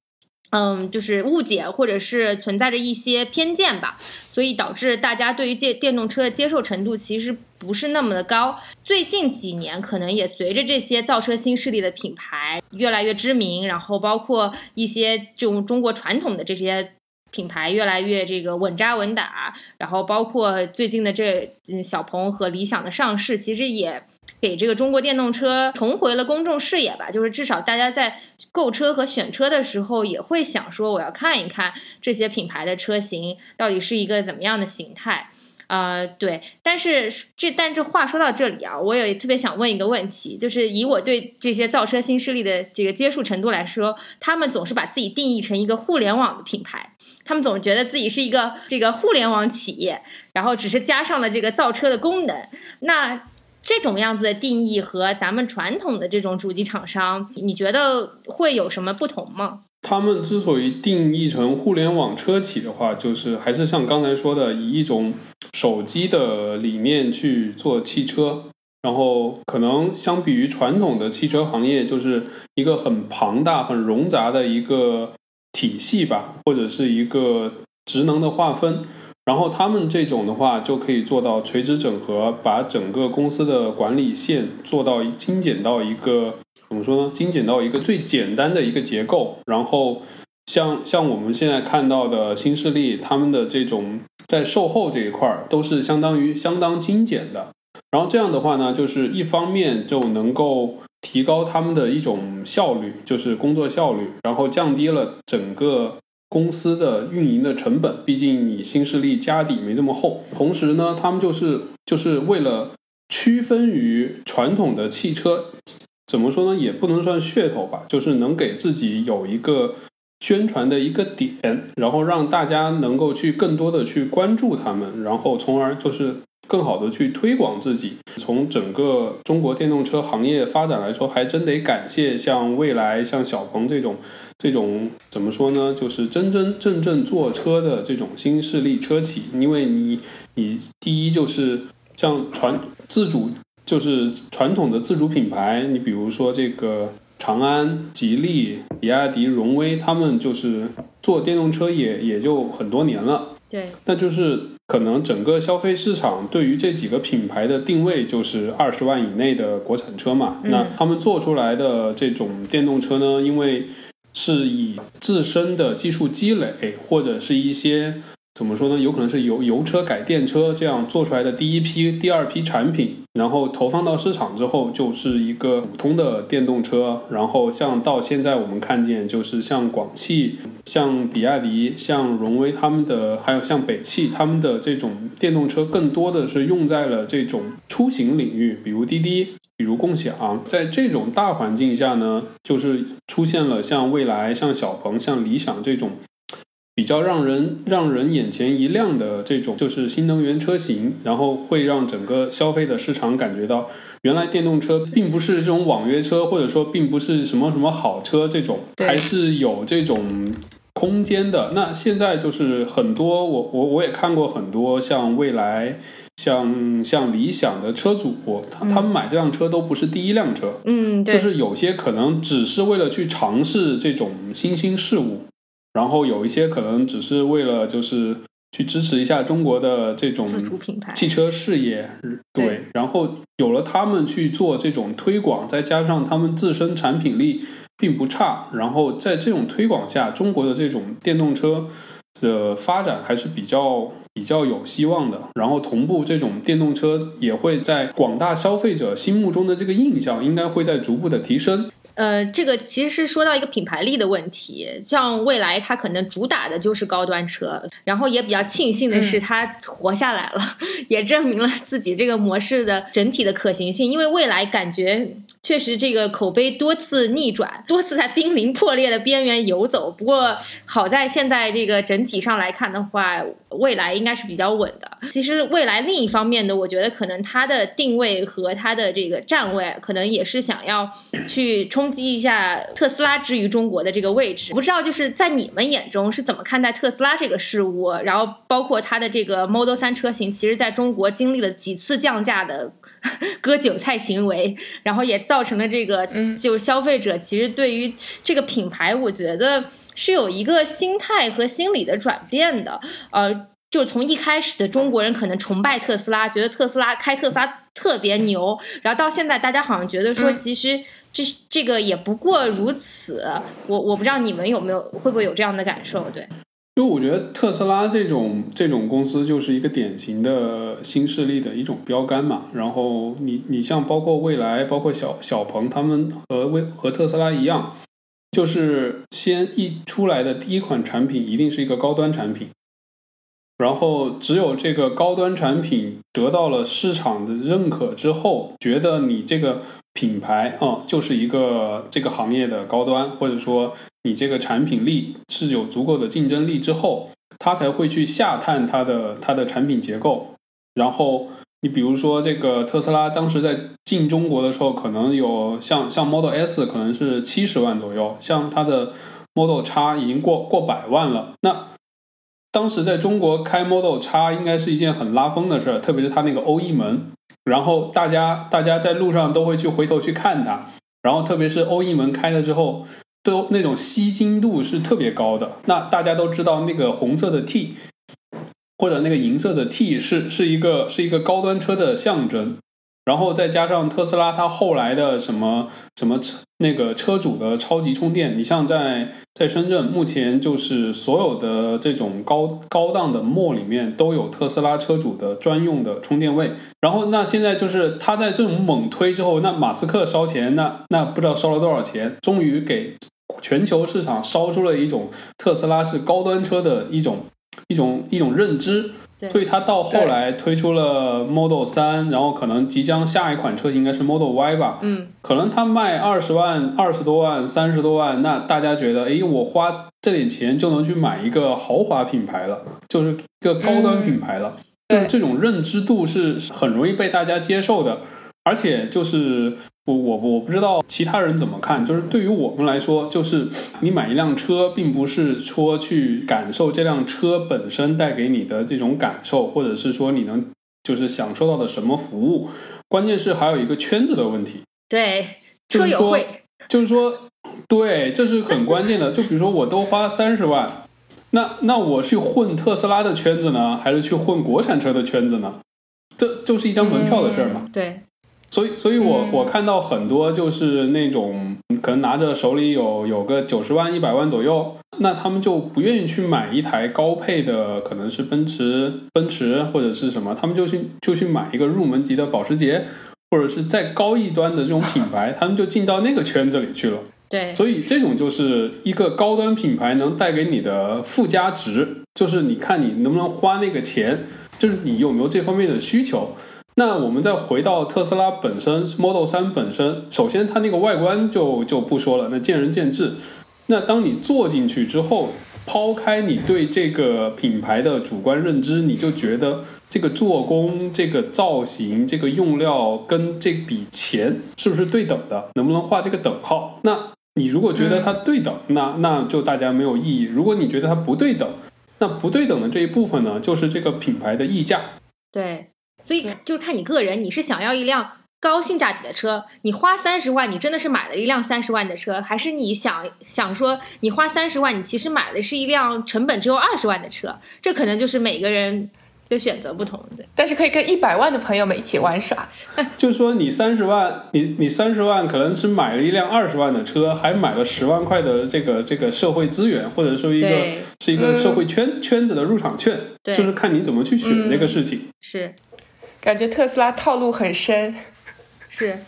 嗯，就是误解或者是存在着一些偏见吧，所以导致大家对于电电动车的接受程度其实不是那么的高。最近几年，可能也随着这些造车新势力的品牌越来越知名，然后包括一些这种中国传统的这些品牌越来越这个稳扎稳打，然后包括最近的这小鹏和理想的上市，其实也。给这个中国电动车重回了公众视野吧，就是至少大家在购车和选车的时候也会想说，我要看一看这些品牌的车型到底是一个怎么样的形态啊？对，但是这但这话说到这里啊，我也特别想问一个问题，就是以我对这些造车新势力的这个接触程度来说，他们总是把自己定义成一个互联网的品牌，他们总觉得自己是一个这个互联网企业，然后只是加上了这个造车的功能，那。这种样子的定义和咱们传统的这种主机厂商，你觉得会有什么不同吗？他们之所以定义成互联网车企的话，就是还是像刚才说的，以一种手机的理念去做汽车，然后可能相比于传统的汽车行业，就是一个很庞大、很冗杂的一个体系吧，或者是一个职能的划分。然后他们这种的话，就可以做到垂直整合，把整个公司的管理线做到精简到一个怎么说呢？精简到一个最简单的一个结构。然后像像我们现在看到的新势力，他们的这种在售后这一块儿都是相当于相当精简的。然后这样的话呢，就是一方面就能够提高他们的一种效率，就是工作效率，然后降低了整个。公司的运营的成本，毕竟你新势力家底没这么厚。同时呢，他们就是就是为了区分于传统的汽车怎么说呢，也不能算噱头吧，就是能给自己有一个宣传的一个点，然后让大家能够去更多的去关注他们，然后从而就是更好的去推广自己。从整个中国电动车行业发展来说，还真得感谢像蔚来、像小鹏这种这种怎么说呢，就是真真正正做车的这种新势力车企，因为你你第一就是像传自主。就是传统的自主品牌，你比如说这个长安、吉利、比亚迪、荣威，他们就是做电动车也也就很多年了。对。那就是可能整个消费市场对于这几个品牌的定位就是二十万以内的国产车嘛。那他们做出来的这种电动车呢，因为是以自身的技术积累或者是一些。怎么说呢？有可能是油油车改电车这样做出来的第一批、第二批产品，然后投放到市场之后，就是一个普通的电动车。然后像到现在我们看见，就是像广汽、像比亚迪、像荣威他们的，还有像北汽他们的这种电动车，更多的是用在了这种出行领域，比如滴滴，比如共享。在这种大环境下呢，就是出现了像蔚来、像小鹏、像理想这种。比较让人让人眼前一亮的这种就是新能源车型，然后会让整个消费的市场感觉到，原来电动车并不是这种网约车，或者说并不是什么什么好车这种，还是有这种空间的。那现在就是很多我我我也看过很多像蔚来、像像理想的车主，他他们买这辆车都不是第一辆车，嗯，就是有些可能只是为了去尝试这种新兴事物。然后有一些可能只是为了就是去支持一下中国的这种汽车事业，对。然后有了他们去做这种推广，再加上他们自身产品力并不差，然后在这种推广下，中国的这种电动车的发展还是比较比较有希望的。然后同步这种电动车也会在广大消费者心目中的这个印象应该会在逐步的提升。呃，这个其实是说到一个品牌力的问题，像未来它可能主打的就是高端车，然后也比较庆幸的是它活下来了，也证明了自己这个模式的整体的可行性。因为未来感觉确实这个口碑多次逆转，多次在濒临破裂的边缘游走。不过好在现在这个整体上来看的话，未来应该是比较稳的。其实未来另一方面呢，我觉得可能它的定位和它的这个站位，可能也是想要去冲。击一下特斯拉之于中国的这个位置，不知道就是在你们眼中是怎么看待特斯拉这个事物？然后包括它的这个 Model 三车型，其实在中国经历了几次降价的 割韭菜行为，然后也造成了这个，就消费者其实对于这个品牌，我觉得是有一个心态和心理的转变的。呃，就从一开始的中国人可能崇拜特斯拉，觉得特斯拉开特斯拉特别牛，然后到现在大家好像觉得说其实。这这个也不过如此，我我不知道你们有没有会不会有这样的感受？对，因为我觉得特斯拉这种这种公司就是一个典型的新势力的一种标杆嘛。然后你你像包括蔚来，包括小小鹏，他们和微和特斯拉一样，就是先一出来的第一款产品一定是一个高端产品，然后只有这个高端产品得到了市场的认可之后，觉得你这个。品牌啊，就是一个这个行业的高端，或者说你这个产品力是有足够的竞争力之后，他才会去下探它的它的产品结构。然后你比如说这个特斯拉当时在进中国的时候，可能有像像 Model S 可能是七十万左右，像它的 Model X 已经过过百万了。那当时在中国开 Model X 应该是一件很拉风的事儿，特别是它那个欧翼门。然后大家大家在路上都会去回头去看它，然后特别是欧翼门开了之后，都那种吸睛度是特别高的。那大家都知道那个红色的 T，或者那个银色的 T 是是一个是一个高端车的象征。然后再加上特斯拉，它后来的什么什么车那个车主的超级充电，你像在在深圳，目前就是所有的这种高高档的 mall 里面都有特斯拉车主的专用的充电位。然后那现在就是他在这种猛推之后，那马斯克烧钱，那那不知道烧了多少钱，终于给全球市场烧出了一种特斯拉是高端车的一种一种一种认知。所以它到后来推出了 Model 三，然后可能即将下一款车型应该是 Model Y 吧，嗯，可能它卖二十万、二十多万、三十多万，那大家觉得，哎，我花这点钱就能去买一个豪华品牌了，就是一个高端品牌了，对这种认知度是很容易被大家接受的，而且就是我我我不知道其他人怎么看，就是对于我们来说，就是你买一辆车，并不是说去感受这辆车本身带给你的这种感受，或者是说你能就是享受到的什么服务，关键是还有一个圈子的问题。对，车友会，就是说，对，这是很关键的。就比如说，我都花三十万，那那我去混特斯拉的圈子呢，还是去混国产车的圈子呢？这就是一张门票的事儿嘛。对，所以，所以我嗯我看到很多就是那种可能拿着手里有有个九十万、一百万左右，那他们就不愿意去买一台高配的，可能是奔驰、奔驰或者是什么，他们就去就去买一个入门级的保时捷，或者是再高一端的这种品牌，他们就进到那个圈子里去了。对，所以这种就是一个高端品牌能带给你的附加值，就是你看你能不能花那个钱，就是你有没有这方面的需求。那我们再回到特斯拉本身，Model 3本身，首先它那个外观就就不说了，那见仁见智。那当你坐进去之后，抛开你对这个品牌的主观认知，你就觉得这个做工、这个造型、这个用料跟这笔钱是不是对等的？能不能画这个等号？那你如果觉得它对等，那那就大家没有意义；如果你觉得它不对等，那不对等的这一部分呢，就是这个品牌的溢价。对，所以就是看你个人，你是想要一辆高性价比的车，你花三十万，你真的是买了一辆三十万的车，还是你想想说，你花三十万，你其实买的是一辆成本只有二十万的车？这可能就是每个人的选择不同，对。但是可以跟一百万的朋友们一起玩耍。就是说，你三十万，你你三十万可能是买了一辆二十万的车，还买了十万块的这个这个社会资源，或者说一个是一个社会圈、圈子的入场券，对就是看你怎么去选这个事情。是感觉特斯拉套路很深，是。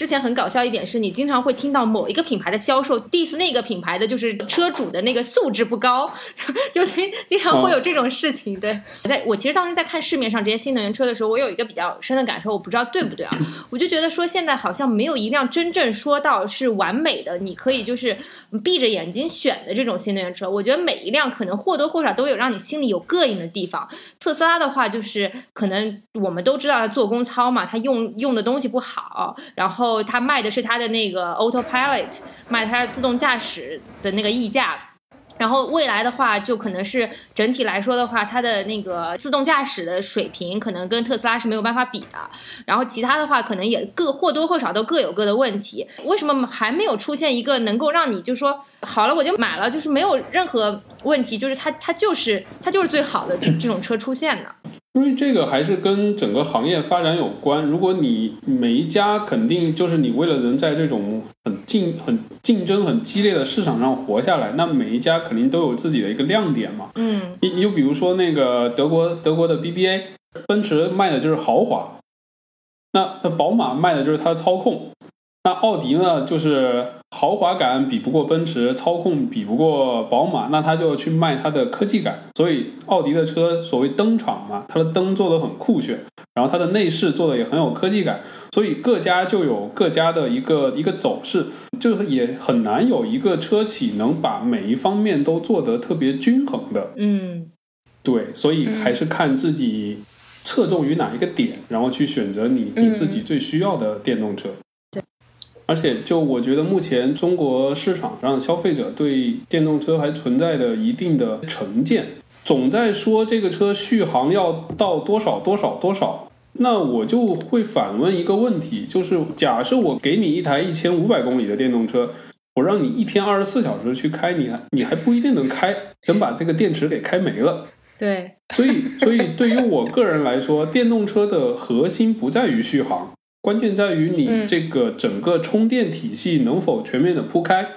之前很搞笑一点是你经常会听到某一个品牌的销售 diss 那个品牌的，就是车主的那个素质不高，就经经常会有这种事情。对，在我其实当时在看市面上这些新能源车的时候，我有一个比较深的感受，我不知道对不对啊？我就觉得说现在好像没有一辆真正说到是完美的，你可以就是闭着眼睛选的这种新能源车。我觉得每一辆可能或多或少都有让你心里有膈应的地方。特斯拉的话，就是可能我们都知道它做工糙嘛，它用用的东西不好，然后它卖的是它的那个 Autopilot，卖它自动驾驶的那个溢价。然后未来的话，就可能是整体来说的话，它的那个自动驾驶的水平可能跟特斯拉是没有办法比的。然后其他的话，可能也各或多或少都各有各的问题。为什么还没有出现一个能够让你就说好了我就买了，就是没有任何问题，就是它它就是它就是最好的这种车出现呢？因为这个还是跟整个行业发展有关。如果你每一家肯定就是你为了能在这种很竞、很竞争很激烈的市场上活下来，那每一家肯定都有自己的一个亮点嘛。嗯，你你就比如说那个德国德国的 BBA，奔驰卖的就是豪华，那那宝马卖的就是它的操控，那奥迪呢就是豪华感比不过奔驰，操控比不过宝马，那它就去卖它的科技感。所以奥迪的车所谓灯厂嘛，它的灯做的很酷炫，然后它的内饰做的也很有科技感，所以各家就有各家的一个一个走势，就是也很难有一个车企能把每一方面都做得特别均衡的。嗯，对，所以还是看自己侧重于哪一个点，然后去选择你你自己最需要的电动车。对，而且就我觉得目前中国市场上消费者对电动车还存在着一定的成见，总在说这个车续航要到多少多少多少。那我就会反问一个问题，就是假设我给你一台一千五百公里的电动车，我让你一天二十四小时去开，你还你还不一定能开，能把这个电池给开没了。对，所以，所以对于我个人来说，电动车的核心不在于续航，关键在于你嗯。这个整个充电体系能否全面的铺开。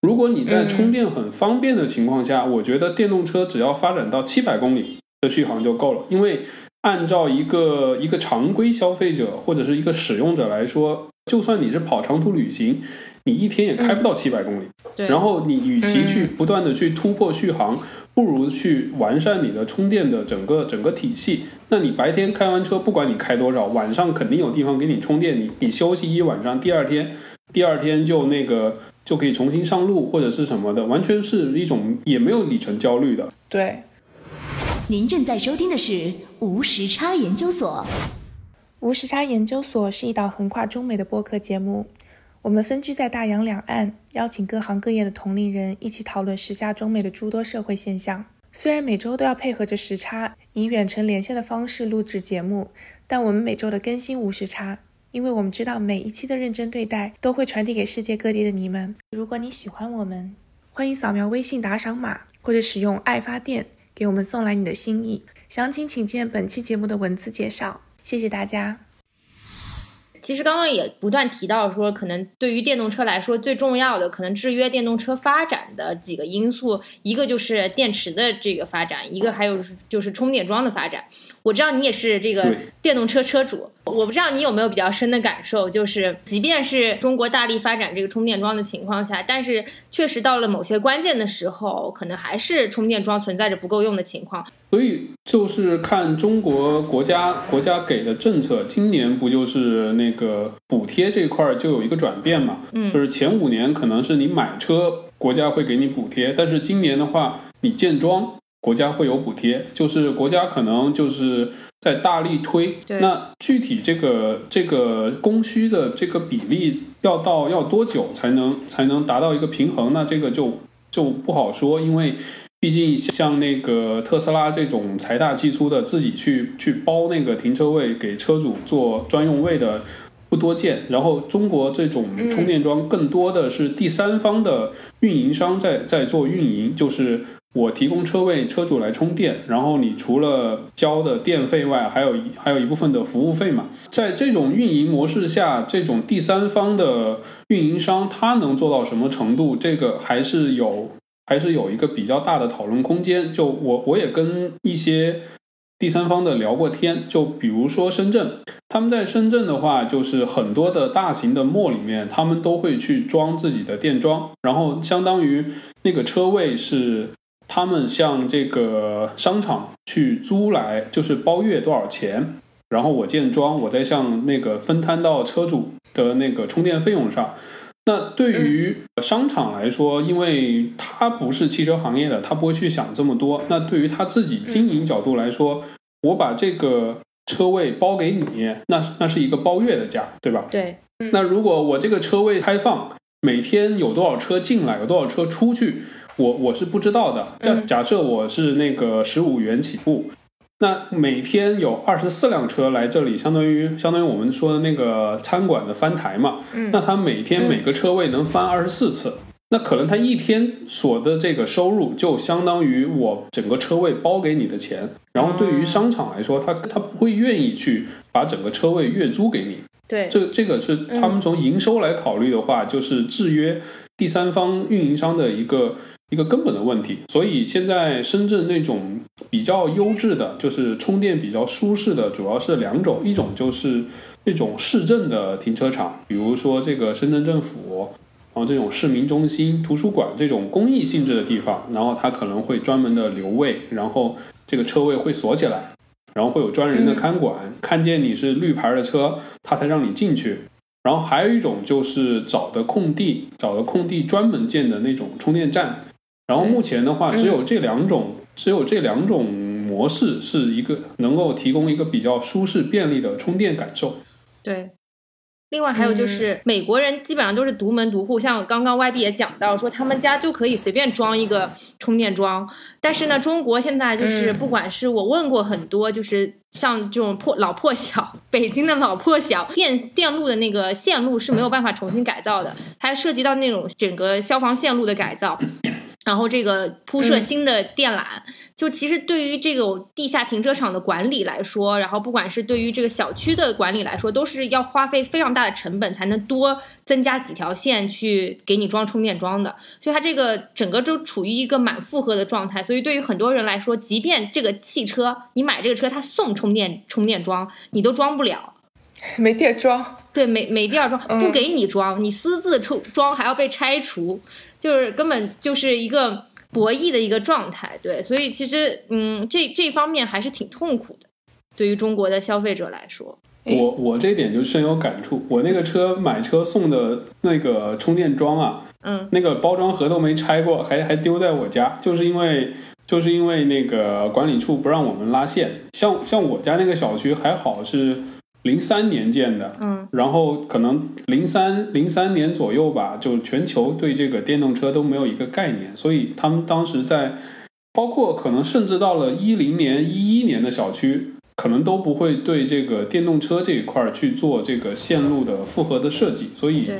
如果你在充电很方便的情况下，我觉得电动车只要发展到七百公里的续航就够了，因为按照一个一个常规消费者或者是一个使用者来说，就算你是跑长途旅行，你一天也开不到七百公里。然后你与其去不断的去突破续航，不如去完善你的充电的整个整个体系。那你白天开完车，不管你开多少，晚上肯定有地方给你充电。你你休息一晚上，第二天第二天就那个就可以重新上路或者是什么的，完全是一种也没有里程焦虑的。对。您正在收听的是无时差研究所。无时差研究所是一档横跨中美的播客节目，我们分居在大洋两岸，邀请各行各业的同龄人一起讨论时下中美的诸多社会现象。虽然每周都要配合着时差，以远程连线的方式录制节目，但我们每周的更新无时差，因为我们知道每一期的认真对待都会传递给世界各地的你们。如果你喜欢我们，欢迎扫描微信打赏码，或者使用爱发电给我们送来你的心意。详情请见本期节目的文字介绍。谢谢大家。其实刚刚也不断提到说，可能对于电动车来说，最重要的可能制约电动车发展的几个因素，一个就是电池的这个发展，一个还有就是充电桩的发展。我知道你也是这个电动车车主，我不知道你有没有比较深的感受，就是即便是中国大力发展这个充电桩的情况下，但是确实到了某些关键的时候，可能还是充电桩存在着不够用的情况。所以就是看中国国家国家给的政策，今年不就是那个补贴这块就有一个转变嘛？嗯，就是前五年可能是你买车国家会给你补贴，但是今年的话，你建桩。国家会有补贴，就是国家可能就是在大力推。那具体这个这个供需的这个比例要到要多久才能才能达到一个平衡？那这个就就不好说，因为毕竟像那个特斯拉这种财大气粗的，自己去去包那个停车位给车主做专用位的不多见。然后中国这种充电桩更多的是第三方的运营商在在做运营，就是。我提供车位，车主来充电，然后你除了交的电费外，还有还有一部分的服务费嘛。在这种运营模式下，这种第三方的运营商他能做到什么程度？这个还是有还是有一个比较大的讨论空间。就我我也跟一些第三方的聊过天，就比如说深圳，他们在深圳的话，就是很多的大型的 mall 里面，他们都会去装自己的电桩，然后相当于那个车位是。他们向这个商场去租来，就是包月多少钱，然后我建桩，我再向那个分摊到车主的那个充电费用上。那对于商场来说，因为他不是汽车行业的，他不会去想这么多。那对于他自己经营角度来说，我把这个车位包给你，那那是一个包月的价，对吧？对。那如果我这个车位开放，每天有多少车进来，有多少车出去？我我是不知道的。假假设我是那个十五元起步，那每天有二十四辆车来这里，相当于相当于我们说的那个餐馆的翻台嘛。嗯。那他每天每个车位能翻二十四次，那可能他一天所的这个收入就相当于我整个车位包给你的钱。然后对于商场来说，他他不会愿意去把整个车位月租给你。对。这这个是他们从营收来考虑的话，就是制约第三方运营商的一个。一个根本的问题，所以现在深圳那种比较优质的，就是充电比较舒适的，主要是两种，一种就是那种市政的停车场，比如说这个深圳政府，然后这种市民中心、图书馆这种公益性质的地方，然后它可能会专门的留位，然后这个车位会锁起来，然后会有专人的看管，看见你是绿牌的车，他才让你进去。然后还有一种就是找的空地，找的空地专门建的那种充电站。然后目前的话，只有这两种，只有这两种模式是一个能够提供一个比较舒适便利的充电感受。对，另外还有就是美国人基本上都是独门独户，像刚刚 YB 也讲到说，他们家就可以随便装一个充电桩。但是呢，中国现在就是不管是我问过很多，就是像这种破老破小，北京的老破小 电电路的那个线路是没有办法重新改造的，还涉及到那种整个消防线路的改造。然后这个铺设新的电缆，就其实对于这种地下停车场的管理来说，然后不管是对于这个小区的管理来说，都是要花费非常大的成本才能多增加几条线去给你装充电桩的。所以它这个整个就处于一个满负荷的状态。所以对于很多人来说，即便这个汽车你买这个车，它送充电充电桩，你都装不了，没地儿装。对，没没地儿装，不给你装，你私自充装还要被拆除。就是根本就是一个博弈的一个状态。对，所以其实嗯，这这方面还是挺痛苦的，对于中国的消费者来说。我我这点就深有感触，我那个车买车送的那个充电桩啊，嗯，那个包装盒都没拆过，还还丢在我家，就是因为就是因为那个管理处不让我们拉线。像像我家那个小区还好是零三年建的，嗯，然后可能零三零三年左右吧，就全球对这个电动车都没有一个概念，所以他们当时在，包括可能甚至到了一零年一一年的小区。可能都不会对这个电动车这一块儿去做这个线路的复合的设计，所以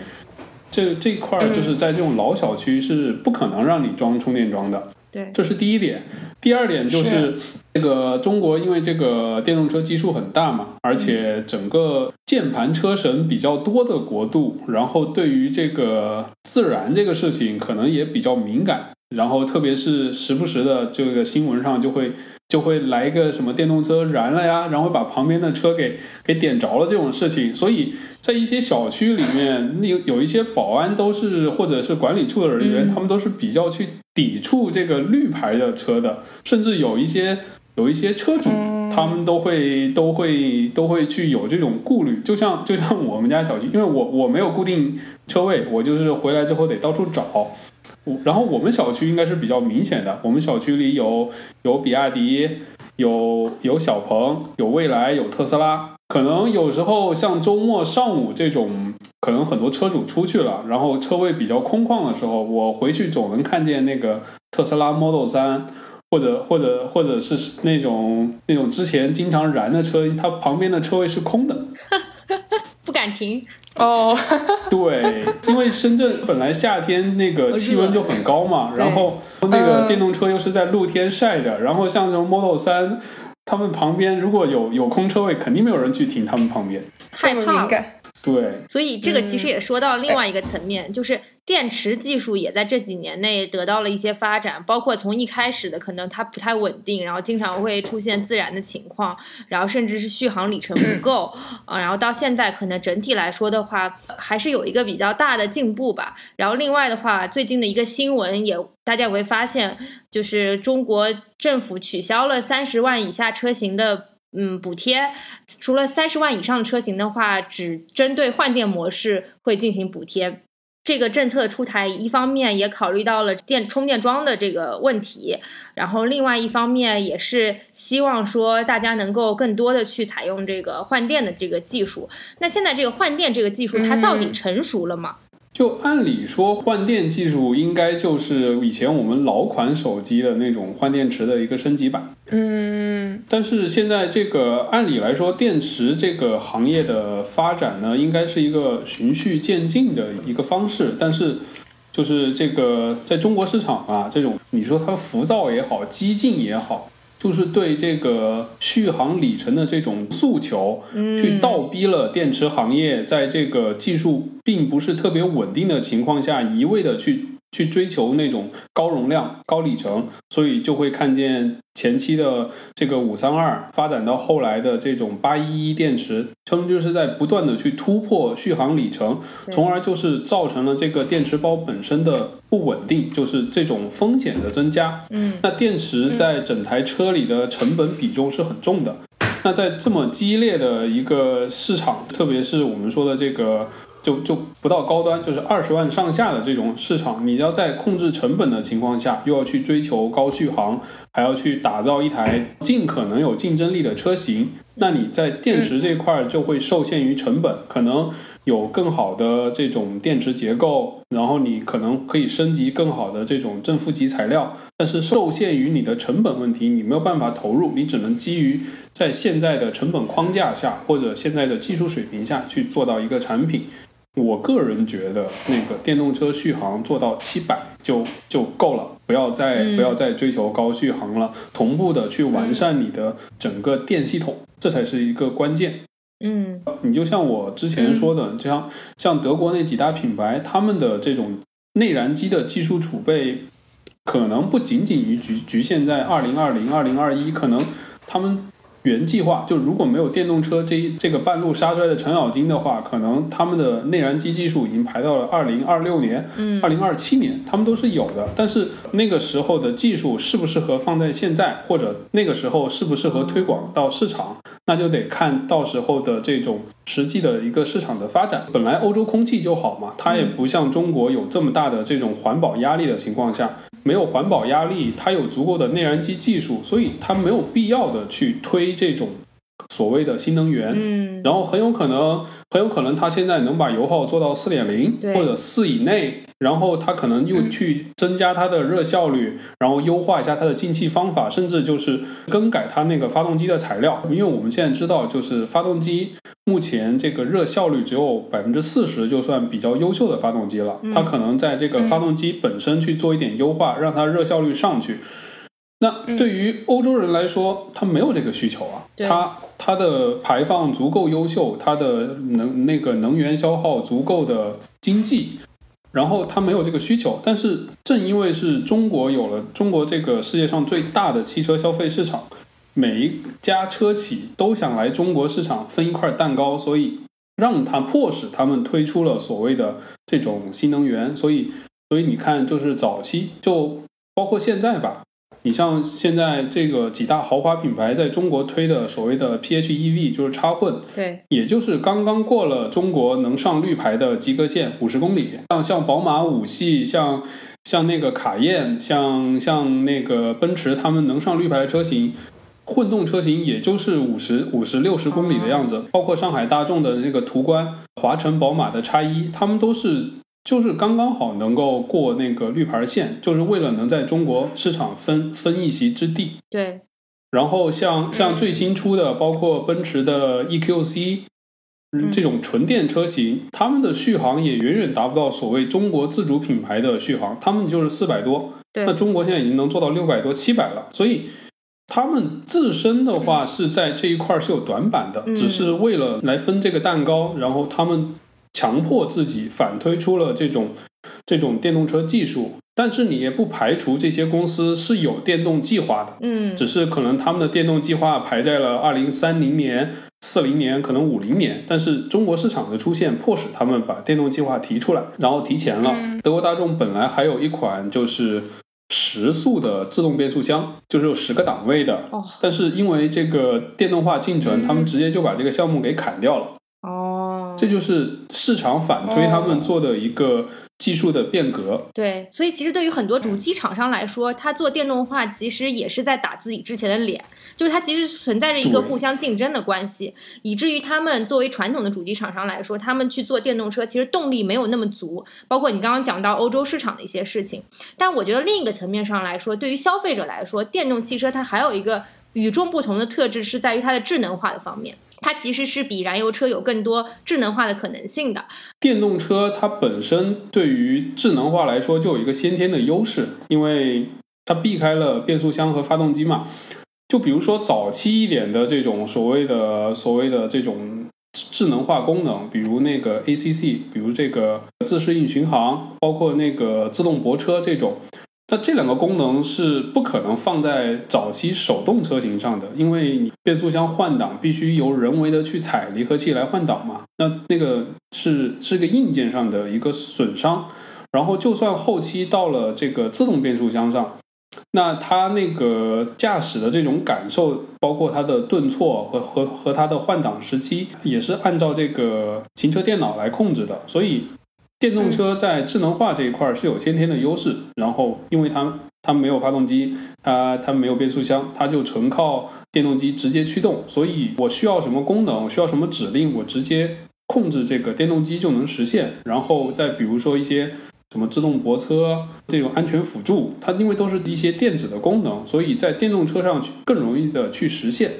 这这块儿就是在这种老小区是不可能让你装充电桩的。对，这是第一点。第二点就是这个中国因为这个电动车基数很大嘛，而且整个键盘车神比较多的国度，然后对于这个自燃这个事情可能也比较敏感，然后特别是时不时的这个新闻上就会。就会来一个什么电动车燃了呀，然后把旁边的车给给点着了这种事情，所以在一些小区里面，有有一些保安都是或者是管理处的人员，他们都是比较去抵触这个绿牌的车的，甚至有一些有一些车主，他们都会都会都会去有这种顾虑，就像就像我们家小区，因为我我没有固定车位，我就是回来之后得到处找。然后我们小区应该是比较明显的，我们小区里有有比亚迪，有有小鹏，有蔚来，有特斯拉。可能有时候像周末上午这种，可能很多车主出去了，然后车位比较空旷的时候，我回去总能看见那个特斯拉 Model 三，或者或者或者是那种那种之前经常燃的车，它旁边的车位是空的。不敢停哦，对，因为深圳本来夏天那个气温就很高嘛，然后那个电动车又是在露天晒着，然后像这种 Model 三，他们旁边如果有有空车位，肯定没有人去停他们旁边，害怕。对，所以这个其实也说到另外一个层面，就是电池技术也在这几年内得到了一些发展，包括从一开始的可能它不太稳定，然后经常会出现自燃的情况，然后甚至是续航里程不 够啊，然后到现在可能整体来说的话，还是有一个比较大的进步吧。然后另外的话，最近的一个新闻也大家也会发现，就是中国政府取消了三十万以下车型的。嗯，补贴除了三十万以上的车型的话，只针对换电模式会进行补贴。这个政策出台，一方面也考虑到了电充电桩的这个问题，然后另外一方面也是希望说大家能够更多的去采用这个换电的这个技术。那现在这个换电这个技术，它到底成熟了吗？就按理说，换电技术应该就是以前我们老款手机的那种换电池的一个升级版。嗯，但是现在这个按理来说，电池这个行业的发展呢，应该是一个循序渐进的一个方式。但是，就是这个在中国市场啊，这种你说它浮躁也好，激进也好。就是对这个续航里程的这种诉求，去倒逼了电池行业在这个技术并不是特别稳定的情况下，一味的去。去追求那种高容量、高里程，所以就会看见前期的这个五三二发展到后来的这种八一一电池，他们就是在不断的去突破续航里程，从而就是造成了这个电池包本身的不稳定，就是这种风险的增加。嗯，那电池在整台车里的成本比重是很重的。那在这么激烈的一个市场，特别是我们说的这个。就就不到高端，就是二十万上下的这种市场，你要在控制成本的情况下，又要去追求高续航，还要去打造一台尽可能有竞争力的车型，那你在电池这块儿就会受限于成本，可能有更好的这种电池结构，然后你可能可以升级更好的这种正负极材料，但是受限于你的成本问题，你没有办法投入，你只能基于在现在的成本框架下或者现在的技术水平下去做到一个产品。我个人觉得，那个电动车续航做到七百就就够了，不要再不要再追求高续航了。同步的去完善你的整个电系统，这才是一个关键。嗯，你就像我之前说的，就像像德国那几大品牌，他们的这种内燃机的技术储备，可能不仅仅于局局限在二零二零、二零二一，可能他们原计划，就如果没有电动车这一这个半路杀出来的程咬金的话，可能他们的内燃机技术已经排到了二零二六年、二零二七年，他们都是有的。但是那个时候的技术适不适合放在现在，或者那个时候适不适合推广到市场，那就得看到时候的这种实际的一个市场的发展。本来欧洲空气就好嘛，它也不像中国有这么大的这种环保压力的情况下。没有环保压力，它有足够的内燃机技术，所以它没有必要的去推这种所谓的新能源。嗯，然后很有可能，很有可能它现在能把油耗做到四点零或者四以内，然后它可能又去增加它的热效率，然后优化一下它的进气方法，甚至就是更改它那个发动机的材料。因为我们现在知道，就是发动机。目前这个热效率只有百分之四十，就算比较优秀的发动机了。它可能在这个发动机本身去做一点优化，让它热效率上去。那对于欧洲人来说，他没有这个需求啊。他他的排放足够优秀，他的能那个能源消耗足够的经济，然后他没有这个需求。但是正因为是中国有了中国这个世界上最大的汽车消费市场。每一家车企都想来中国市场分一块蛋糕，所以让他迫使他们推出了所谓的这种新能源。所以，所以你看，就是早期就包括现在吧，你像现在这个几大豪华品牌在中国推的所谓的 PHEV，就是插混，对，也就是刚刚过了中国能上绿牌的及格线，五十公里。像像宝马五系，像像那个卡宴，像像那个奔驰，他们能上绿牌的车型。混动车型也就是五十五十六十公里的样子，包括上海大众的那个途观、华晨宝马的叉一，他们都是就是刚刚好能够过那个绿牌线，就是为了能在中国市场分分一席之地。对。然后像像最新出的，包括奔驰的 EQC，这种纯电车型，他们的续航也远远达不到所谓中国自主品牌的续航，他们就是四百多。那中国现在已经能做到六百多、七百了，所以。他们自身的话是在这一块是有短板的，只是为了来分这个蛋糕，然后他们强迫自己反推出了这种这种电动车技术。但是你也不排除这些公司是有电动计划的，嗯，只是可能他们的电动计划排在了二零三零年、四零年，可能五零年。但是中国市场的出现迫使他们把电动计划提出来，然后提前了。德国大众本来还有一款就是。十速的自动变速箱就是有十个档位的，但是因为这个电动化进程，他们直接就把这个项目给砍掉了。哦，这就是市场反推他们做的一个。技术的变革，对，所以其实对于很多主机厂商来说，他做电动化其实也是在打自己之前的脸，就是它其实存在着一个互相竞争的关系，以至于他们作为传统的主机厂商来说，他们去做电动车其实动力没有那么足。包括你刚刚讲到欧洲市场的一些事情，但我觉得另一个层面上来说，对于消费者来说，电动汽车它还有一个与众不同的特质，是在于它的智能化的方面。它其实是比燃油车有更多智能化的可能性的。电动车它本身对于智能化来说就有一个先天的优势，因为它避开了变速箱和发动机嘛。就比如说早期一点的这种所谓的所谓的这种智能化功能，比如那个 ACC，比如这个自适应巡航，包括那个自动泊车这种。那这两个功能是不可能放在早期手动车型上的，因为你变速箱换挡必须由人为的去踩离合器来换挡嘛。那那个是是个硬件上的一个损伤。然后就算后期到了这个自动变速箱上，那它那个驾驶的这种感受，包括它的顿挫和和和它的换挡时期，也是按照这个行车电脑来控制的，所以。电动车在智能化这一块是有先天的优势，然后因为它它没有发动机，它它没有变速箱，它就纯靠电动机直接驱动，所以我需要什么功能，需要什么指令，我直接控制这个电动机就能实现。然后再比如说一些什么自动泊车这种安全辅助，它因为都是一些电子的功能，所以在电动车上去更容易的去实现。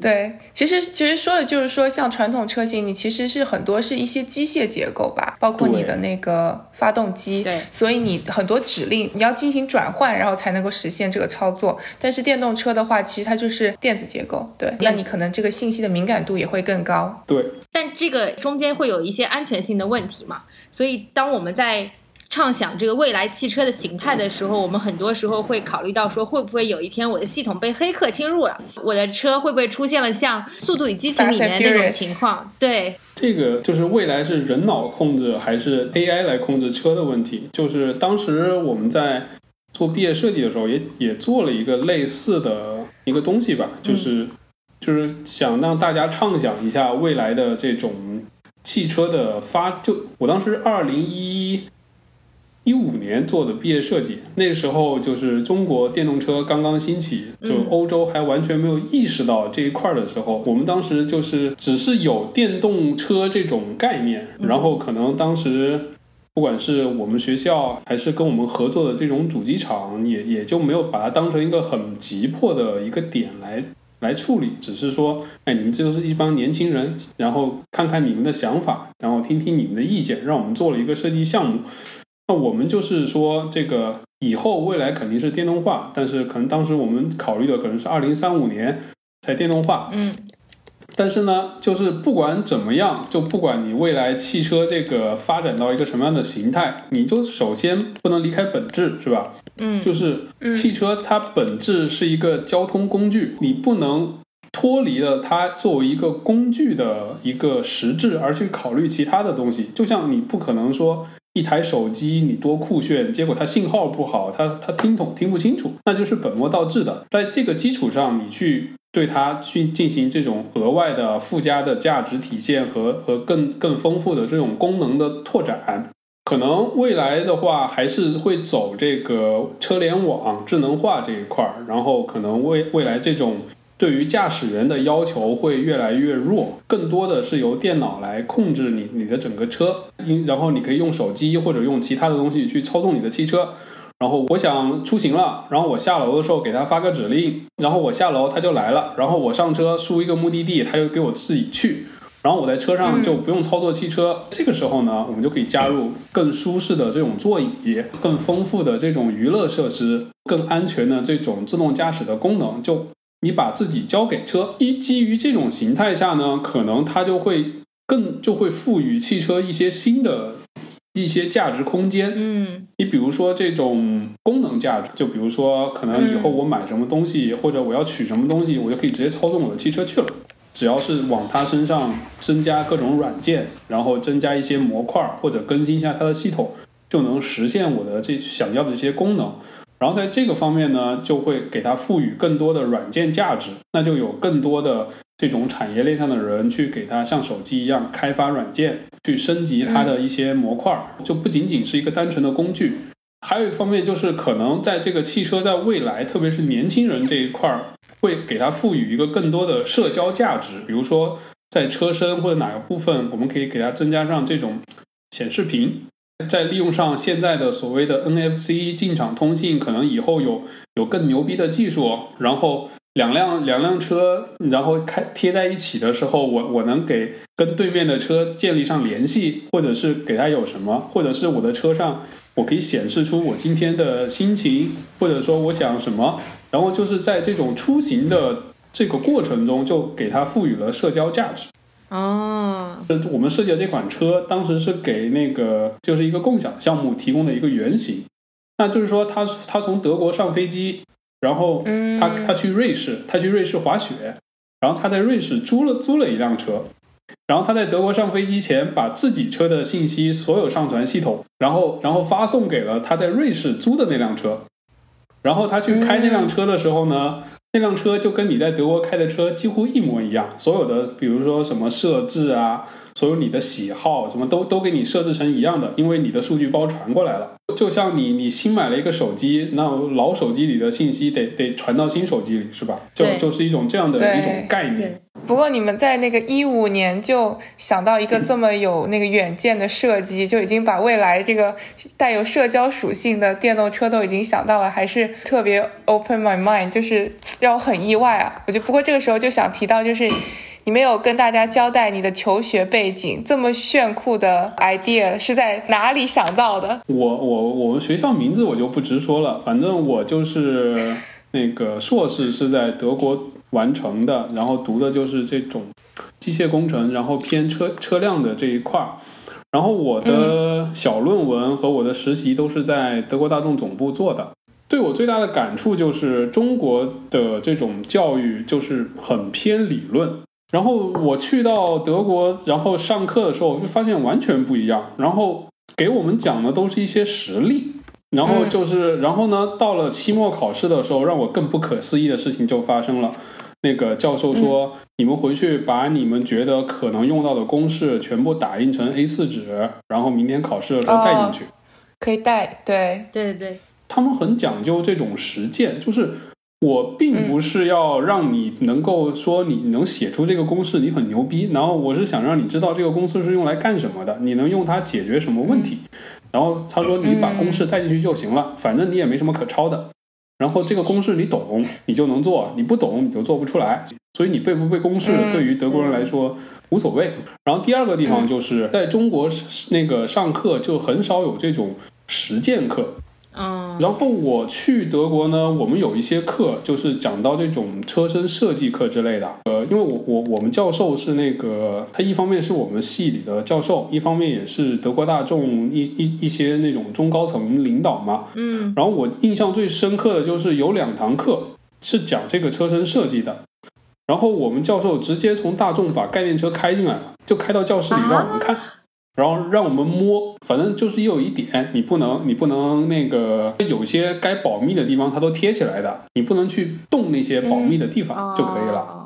对，其实其实说的就是说，像传统车型，你其实是很多是一些机械结构吧，包括你的那个发动机，对，所以你很多指令你要进行转换，然后才能够实现这个操作。但是电动车的话，其实它就是电子结构，对，那你可能这个信息的敏感度也会更高。对，但这个中间会有一些安全性的问题嘛，所以当我们在畅想这个未来汽车的形态的时候，我们很多时候会考虑到说，会不会有一天我的系统被黑客侵入了，我的车会不会出现了像《速度与激情》里面那种情况？对，这个就是未来是人脑控制还是 AI 来控制车的问题。就是当时我们在做毕业设计的时候，也也做了一个类似的一个东西吧，就是就是想让大家畅想一下未来的这种汽车的发。就我当时二零一。一五年做的毕业设计，那个时候就是中国电动车刚刚兴起，就欧洲还完全没有意识到这一块的时候，我们当时就是只是有电动车这种概念，然后可能当时不管是我们学校还是跟我们合作的这种主机厂，也也就没有把它当成一个很急迫的一个点来来处理，只是说，哎，你们这都是一帮年轻人，然后看看你们的想法，然后听听你们的意见，让我们做了一个设计项目。那我们就是说，这个以后未来肯定是电动化，但是可能当时我们考虑的可能是二零三五年才电动化。嗯。但是呢，就是不管怎么样，就不管你未来汽车这个发展到一个什么样的形态，你就首先不能离开本质，是吧？嗯。就是汽车它本质是一个交通工具，你不能脱离了它作为一个工具的一个实质而去考虑其他的东西。就像你不可能说。一台手机你多酷炫，结果它信号不好，它它听筒听不清楚，那就是本末倒置的。在这个基础上，你去对它去进行这种额外的附加的价值体现和和更更丰富的这种功能的拓展，可能未来的话还是会走这个车联网智能化这一块儿，然后可能未未来这种。对于驾驶员的要求会越来越弱，更多的是由电脑来控制你你的整个车，因然后你可以用手机或者用其他的东西去操纵你的汽车。然后我想出行了，然后我下楼的时候给他发个指令，然后我下楼他就来了，然后我上车输一个目的地，他就给我自己去，然后我在车上就不用操作汽车。这个时候呢，我们就可以加入更舒适的这种座椅，更丰富的这种娱乐设施，更安全的这种自动驾驶的功能，就。你把自己交给车，基基于这种形态下呢，可能它就会更就会赋予汽车一些新的一些价值空间。嗯，你比如说这种功能价值，就比如说可能以后我买什么东西或者我要取什么东西，我就可以直接操纵我的汽车去了。只要是往它身上增加各种软件，然后增加一些模块或者更新一下它的系统，就能实现我的这想要的一些功能。然后在这个方面呢，就会给它赋予更多的软件价值，那就有更多的这种产业链上的人去给它像手机一样开发软件，去升级它的一些模块，就不仅仅是一个单纯的工具。还有一方面就是，可能在这个汽车在未来，特别是年轻人这一块儿，会给它赋予一个更多的社交价值，比如说在车身或者哪个部分，我们可以给它增加上这种显示屏。再利用上现在的所谓的 NFC 进场通信，可能以后有有更牛逼的技术，然后两辆两辆车，然后开贴在一起的时候，我我能给跟对面的车建立上联系，或者是给他有什么，或者是我的车上我可以显示出我今天的心情，或者说我想什么，然后就是在这种出行的这个过程中，就给它赋予了社交价值。哦，我们设计的这款车当时是给那个就是一个共享项目提供的一个原型，那就是说他他从德国上飞机，然后他他去瑞士，他去瑞士滑雪，然后他在瑞士租了租了一辆车，然后他在德国上飞机前把自己车的信息所有上传系统，然后然后发送给了他在瑞士租的那辆车，然后他去开那辆车的时候呢。那辆车就跟你在德国开的车几乎一模一样，所有的比如说什么设置啊，所有你的喜好什么都都给你设置成一样的，因为你的数据包传过来了。就像你你新买了一个手机，那老手机里的信息得得传到新手机里是吧？就就是一种这样的一种概念。不过你们在那个一五年就想到一个这么有那个远见的设计，就已经把未来这个带有社交属性的电动车都已经想到了，还是特别 open my mind，就是让我很意外啊！我就不过这个时候就想提到，就是你没有跟大家交代你的求学背景，这么炫酷的 idea 是在哪里想到的？我我我们学校名字我就不直说了，反正我就是那个硕士是在德国。完成的，然后读的就是这种机械工程，然后偏车车辆的这一块儿，然后我的小论文和我的实习都是在德国大众总部做的。对我最大的感触就是中国的这种教育就是很偏理论。然后我去到德国，然后上课的时候，就发现完全不一样。然后给我们讲的都是一些实例。然后就是，然后呢，到了期末考试的时候，让我更不可思议的事情就发生了。那个教授说：“你们回去把你们觉得可能用到的公式全部打印成 A4 纸，然后明天考试的时候带进去。可以带，对，对对对，他们很讲究这种实践，就是我并不是要让你能够说你能写出这个公式，你很牛逼，然后我是想让你知道这个公式是用来干什么的，你能用它解决什么问题。然后他说你把公式带进去就行了，反正你也没什么可抄的。然后这个公式你懂，你就能做；你不懂，你就做不出来。所以你背不背公式，对于德国人来说无所谓。然后第二个地方就是在中国那个上课就很少有这种实践课。嗯，然后我去德国呢，我们有一些课就是讲到这种车身设计课之类的。呃，因为我我我们教授是那个，他一方面是我们系里的教授，一方面也是德国大众一一一些那种中高层领导嘛。嗯，然后我印象最深刻的就是有两堂课是讲这个车身设计的，然后我们教授直接从大众把概念车开进来了，就开到教室里让我们看。然后让我们摸，反正就是也有一点，你不能，你不能那个，有些该保密的地方它都贴起来的，你不能去动那些保密的地方就可以了。哦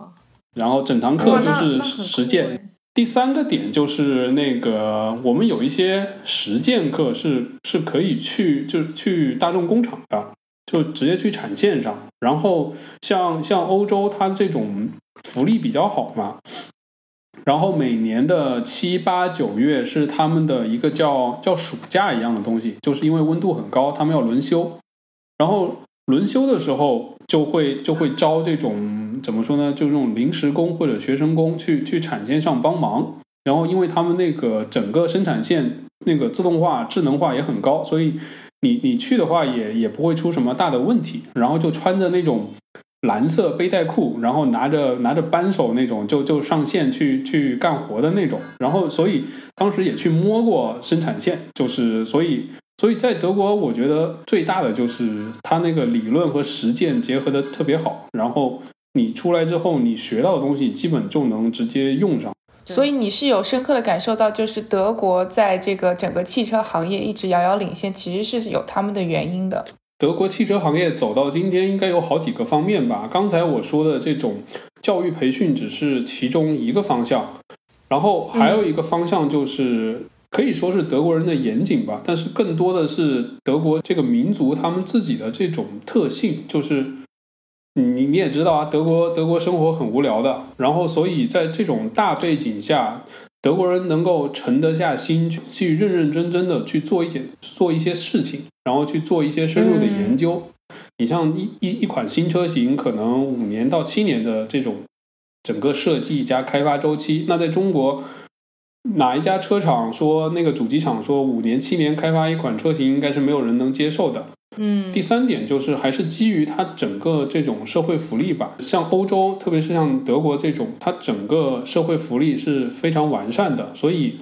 然后整堂课就是实践。酷第三个点就是那个，我们有一些实践课是是可以去就去大众工厂的，就直接去产线上。然后像像欧洲，它这种福利比较好嘛，然后每年的七八九月是他们的一个叫叫暑假一样的东西，就是因为温度很高，他们要轮休，然后轮休的时候就会就会招这种怎么说呢，就这种临时工或者学生工去去产线上帮忙。然后因为他们那个整个生产线那个自动化、智能化也很高，所以你你去的话也也不会出什么大的问题。然后就穿着那种蓝色背带裤，然后拿着拿着扳手那种，就就上线去去干活的那种。然后所以当时也去摸过生产线，就是所以所以在德国，我觉得最大的就是它那个理论和实践结合的特别好。然后你出来之后，你学到的东西基本就能直接用上。所以你是有深刻的感受到，就是德国在这个整个汽车行业一直遥遥领先，其实是有他们的原因的。德国汽车行业走到今天，应该有好几个方面吧。刚才我说的这种教育培训只是其中一个方向，然后还有一个方向就是、可以说是德国人的严谨吧，但是更多的是德国这个民族他们自己的这种特性，就是你你也知道啊，德国德国生活很无聊的，然后所以在这种大背景下，德国人能够沉得下心去去认认真真的去做一些做一些事情，然后去做一些深入的研究。你像一一一款新车型，可能五年到七年的这种整个设计加开发周期，那在中国哪一家车厂说那个主机厂说五年七年开发一款车型，应该是没有人能接受的。嗯。第三点就是还是基于它整个这种社会福利吧，像欧洲，特别是像德国这种，它整个社会福利是非常完善的，所以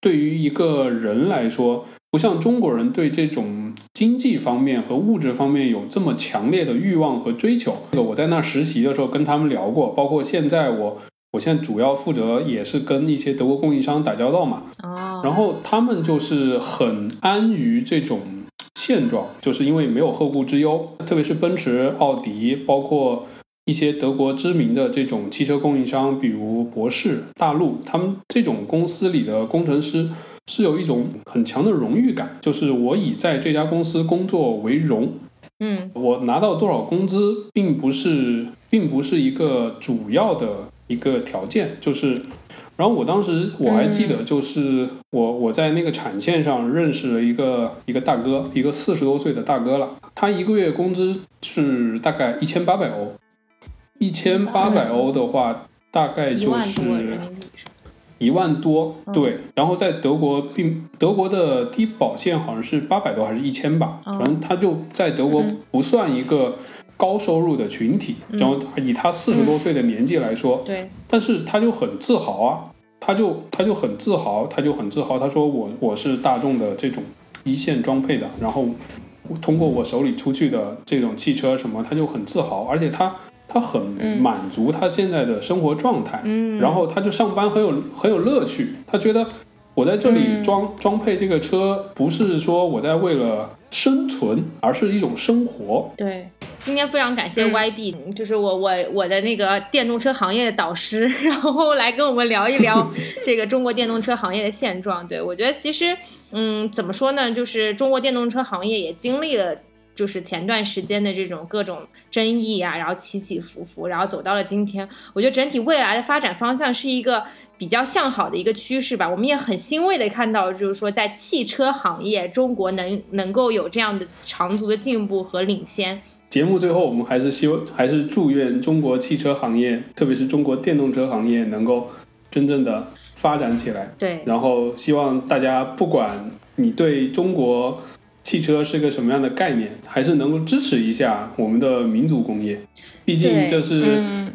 对于一个人来说，不像中国人对这种经济方面和物质方面有这么强烈的欲望和追求。这个我在那实习的时候跟他们聊过，包括现在我我现在主要负责也是跟一些德国供应商打交道嘛，哦，然后他们就是很安于这种现状，就是因为没有后顾之忧，特别是奔驰、奥迪，包括一些德国知名的这种汽车供应商，比如博世、大陆，他们这种公司里的工程师是有一种很强的荣誉感，就是我以在这家公司工作为荣，嗯。我拿到多少工资，并不是，并不是一个主要的一个条件，就是，然后我当时我还记得，就是我我在那个产线上认识了一个一个大哥，一个四十多岁的大哥了，他一个月工资是大概一千八百欧，一千八百欧的话，大概就是一万多，嗯。对。然后在德国并德国的低保线好像是八百多还是一千吧，哦反正他就在德国嗯。不算一个高收入的群体。嗯然后以他四十多岁的年纪来说，对，但是他就很自豪啊。他就他就很自豪，他就很自豪，他说我我是大众的这种一线装配的，然后通过我手里出去的这种汽车什么，他就很自豪，而且他他很满足他现在的生活状态，嗯，然后他就上班很有很有乐趣，他觉得我在这里嗯装、装配这个车，不是说我在为了生存，而是一种生活。对，今天非常感谢嗯 YB，、就是我我我的那个电动车行业的导师，然后来跟我们聊一聊 这个中国电动车行业的现状。对我觉得其实，嗯，怎么说呢，就是中国电动车行业也经历了。就是前段时间的这种各种争议啊，然后起起伏伏，然后走到了今天。我觉得整体未来的发展方向是一个比较向好的一个趋势吧。我们也很欣慰的看到，就是说在汽车行业，中国能能够有这样的长足的进步和领先。节目最后，我们还是希望，还是祝愿中国汽车行业，特别是中国电动车行业，能够真正的发展起来。对，然后希望大家，不管你对中国汽车是个什么样的概念，还是能够支持一下我们的民族工业。毕竟这是嗯，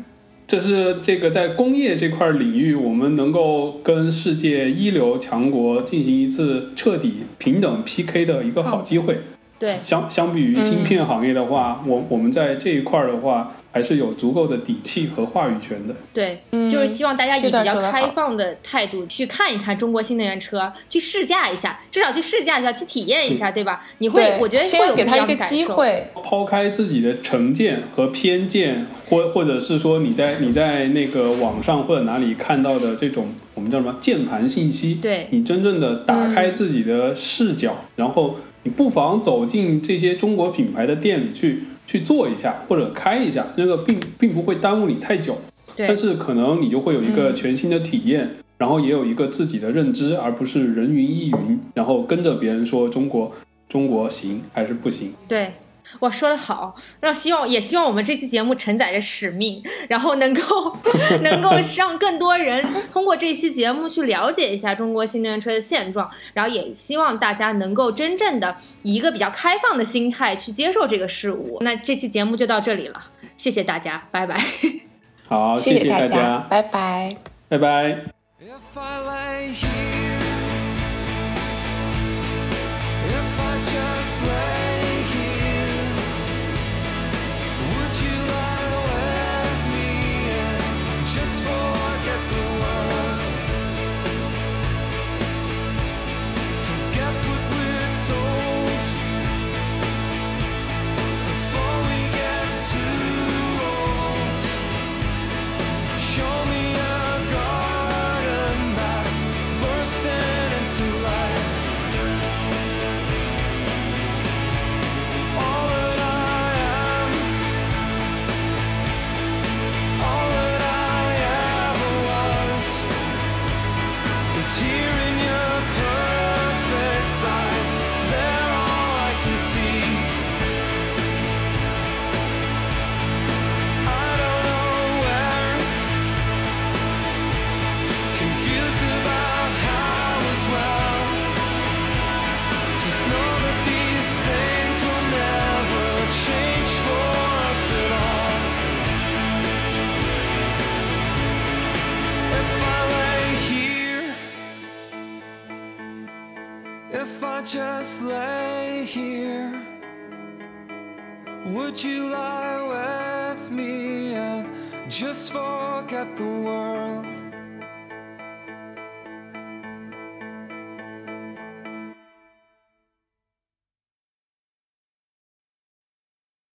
这是这个在工业这块领域，我们能够跟世界一流强国进行一次彻底平等 PK 的一个好机会。对，相相比于芯片行业的话，我我们在这一块儿的话，还是有足够的底气和话语权的。对，嗯就是希望大家以比较开放的态度去看一看中国新能源车，去试驾一下，至少去试驾一下，去体验一下，对吧？你会，我觉得会先有给他一个。机会，抛开自己的成见和偏见，或或者是说你在你在那个网上或者哪里看到的这种我们叫什么键盘信息，对你真正的打开自己的视角，然后你不妨走进这些中国品牌的店里去去做一下或者开一下，这个并并不会耽误你太久，但，是可能你就会有一个嗯全新的体验，然后也有一个自己的认知，而不是人云亦云，然后跟着别人说中国中国行还是不行。对。哇，说的好！让希望也希望我们这期节目承载着使命，然后能够 能够让更多人通过这期节目去了解一下中国新能源车的现状，然后也希望大家能够真正的以一个比较开放的心态去接受这个事物。那这期节目就到这里了，谢谢大家，拜拜。好，谢谢大大家，拜拜。拜拜。Just lay here, would you lie with me and just forget the world?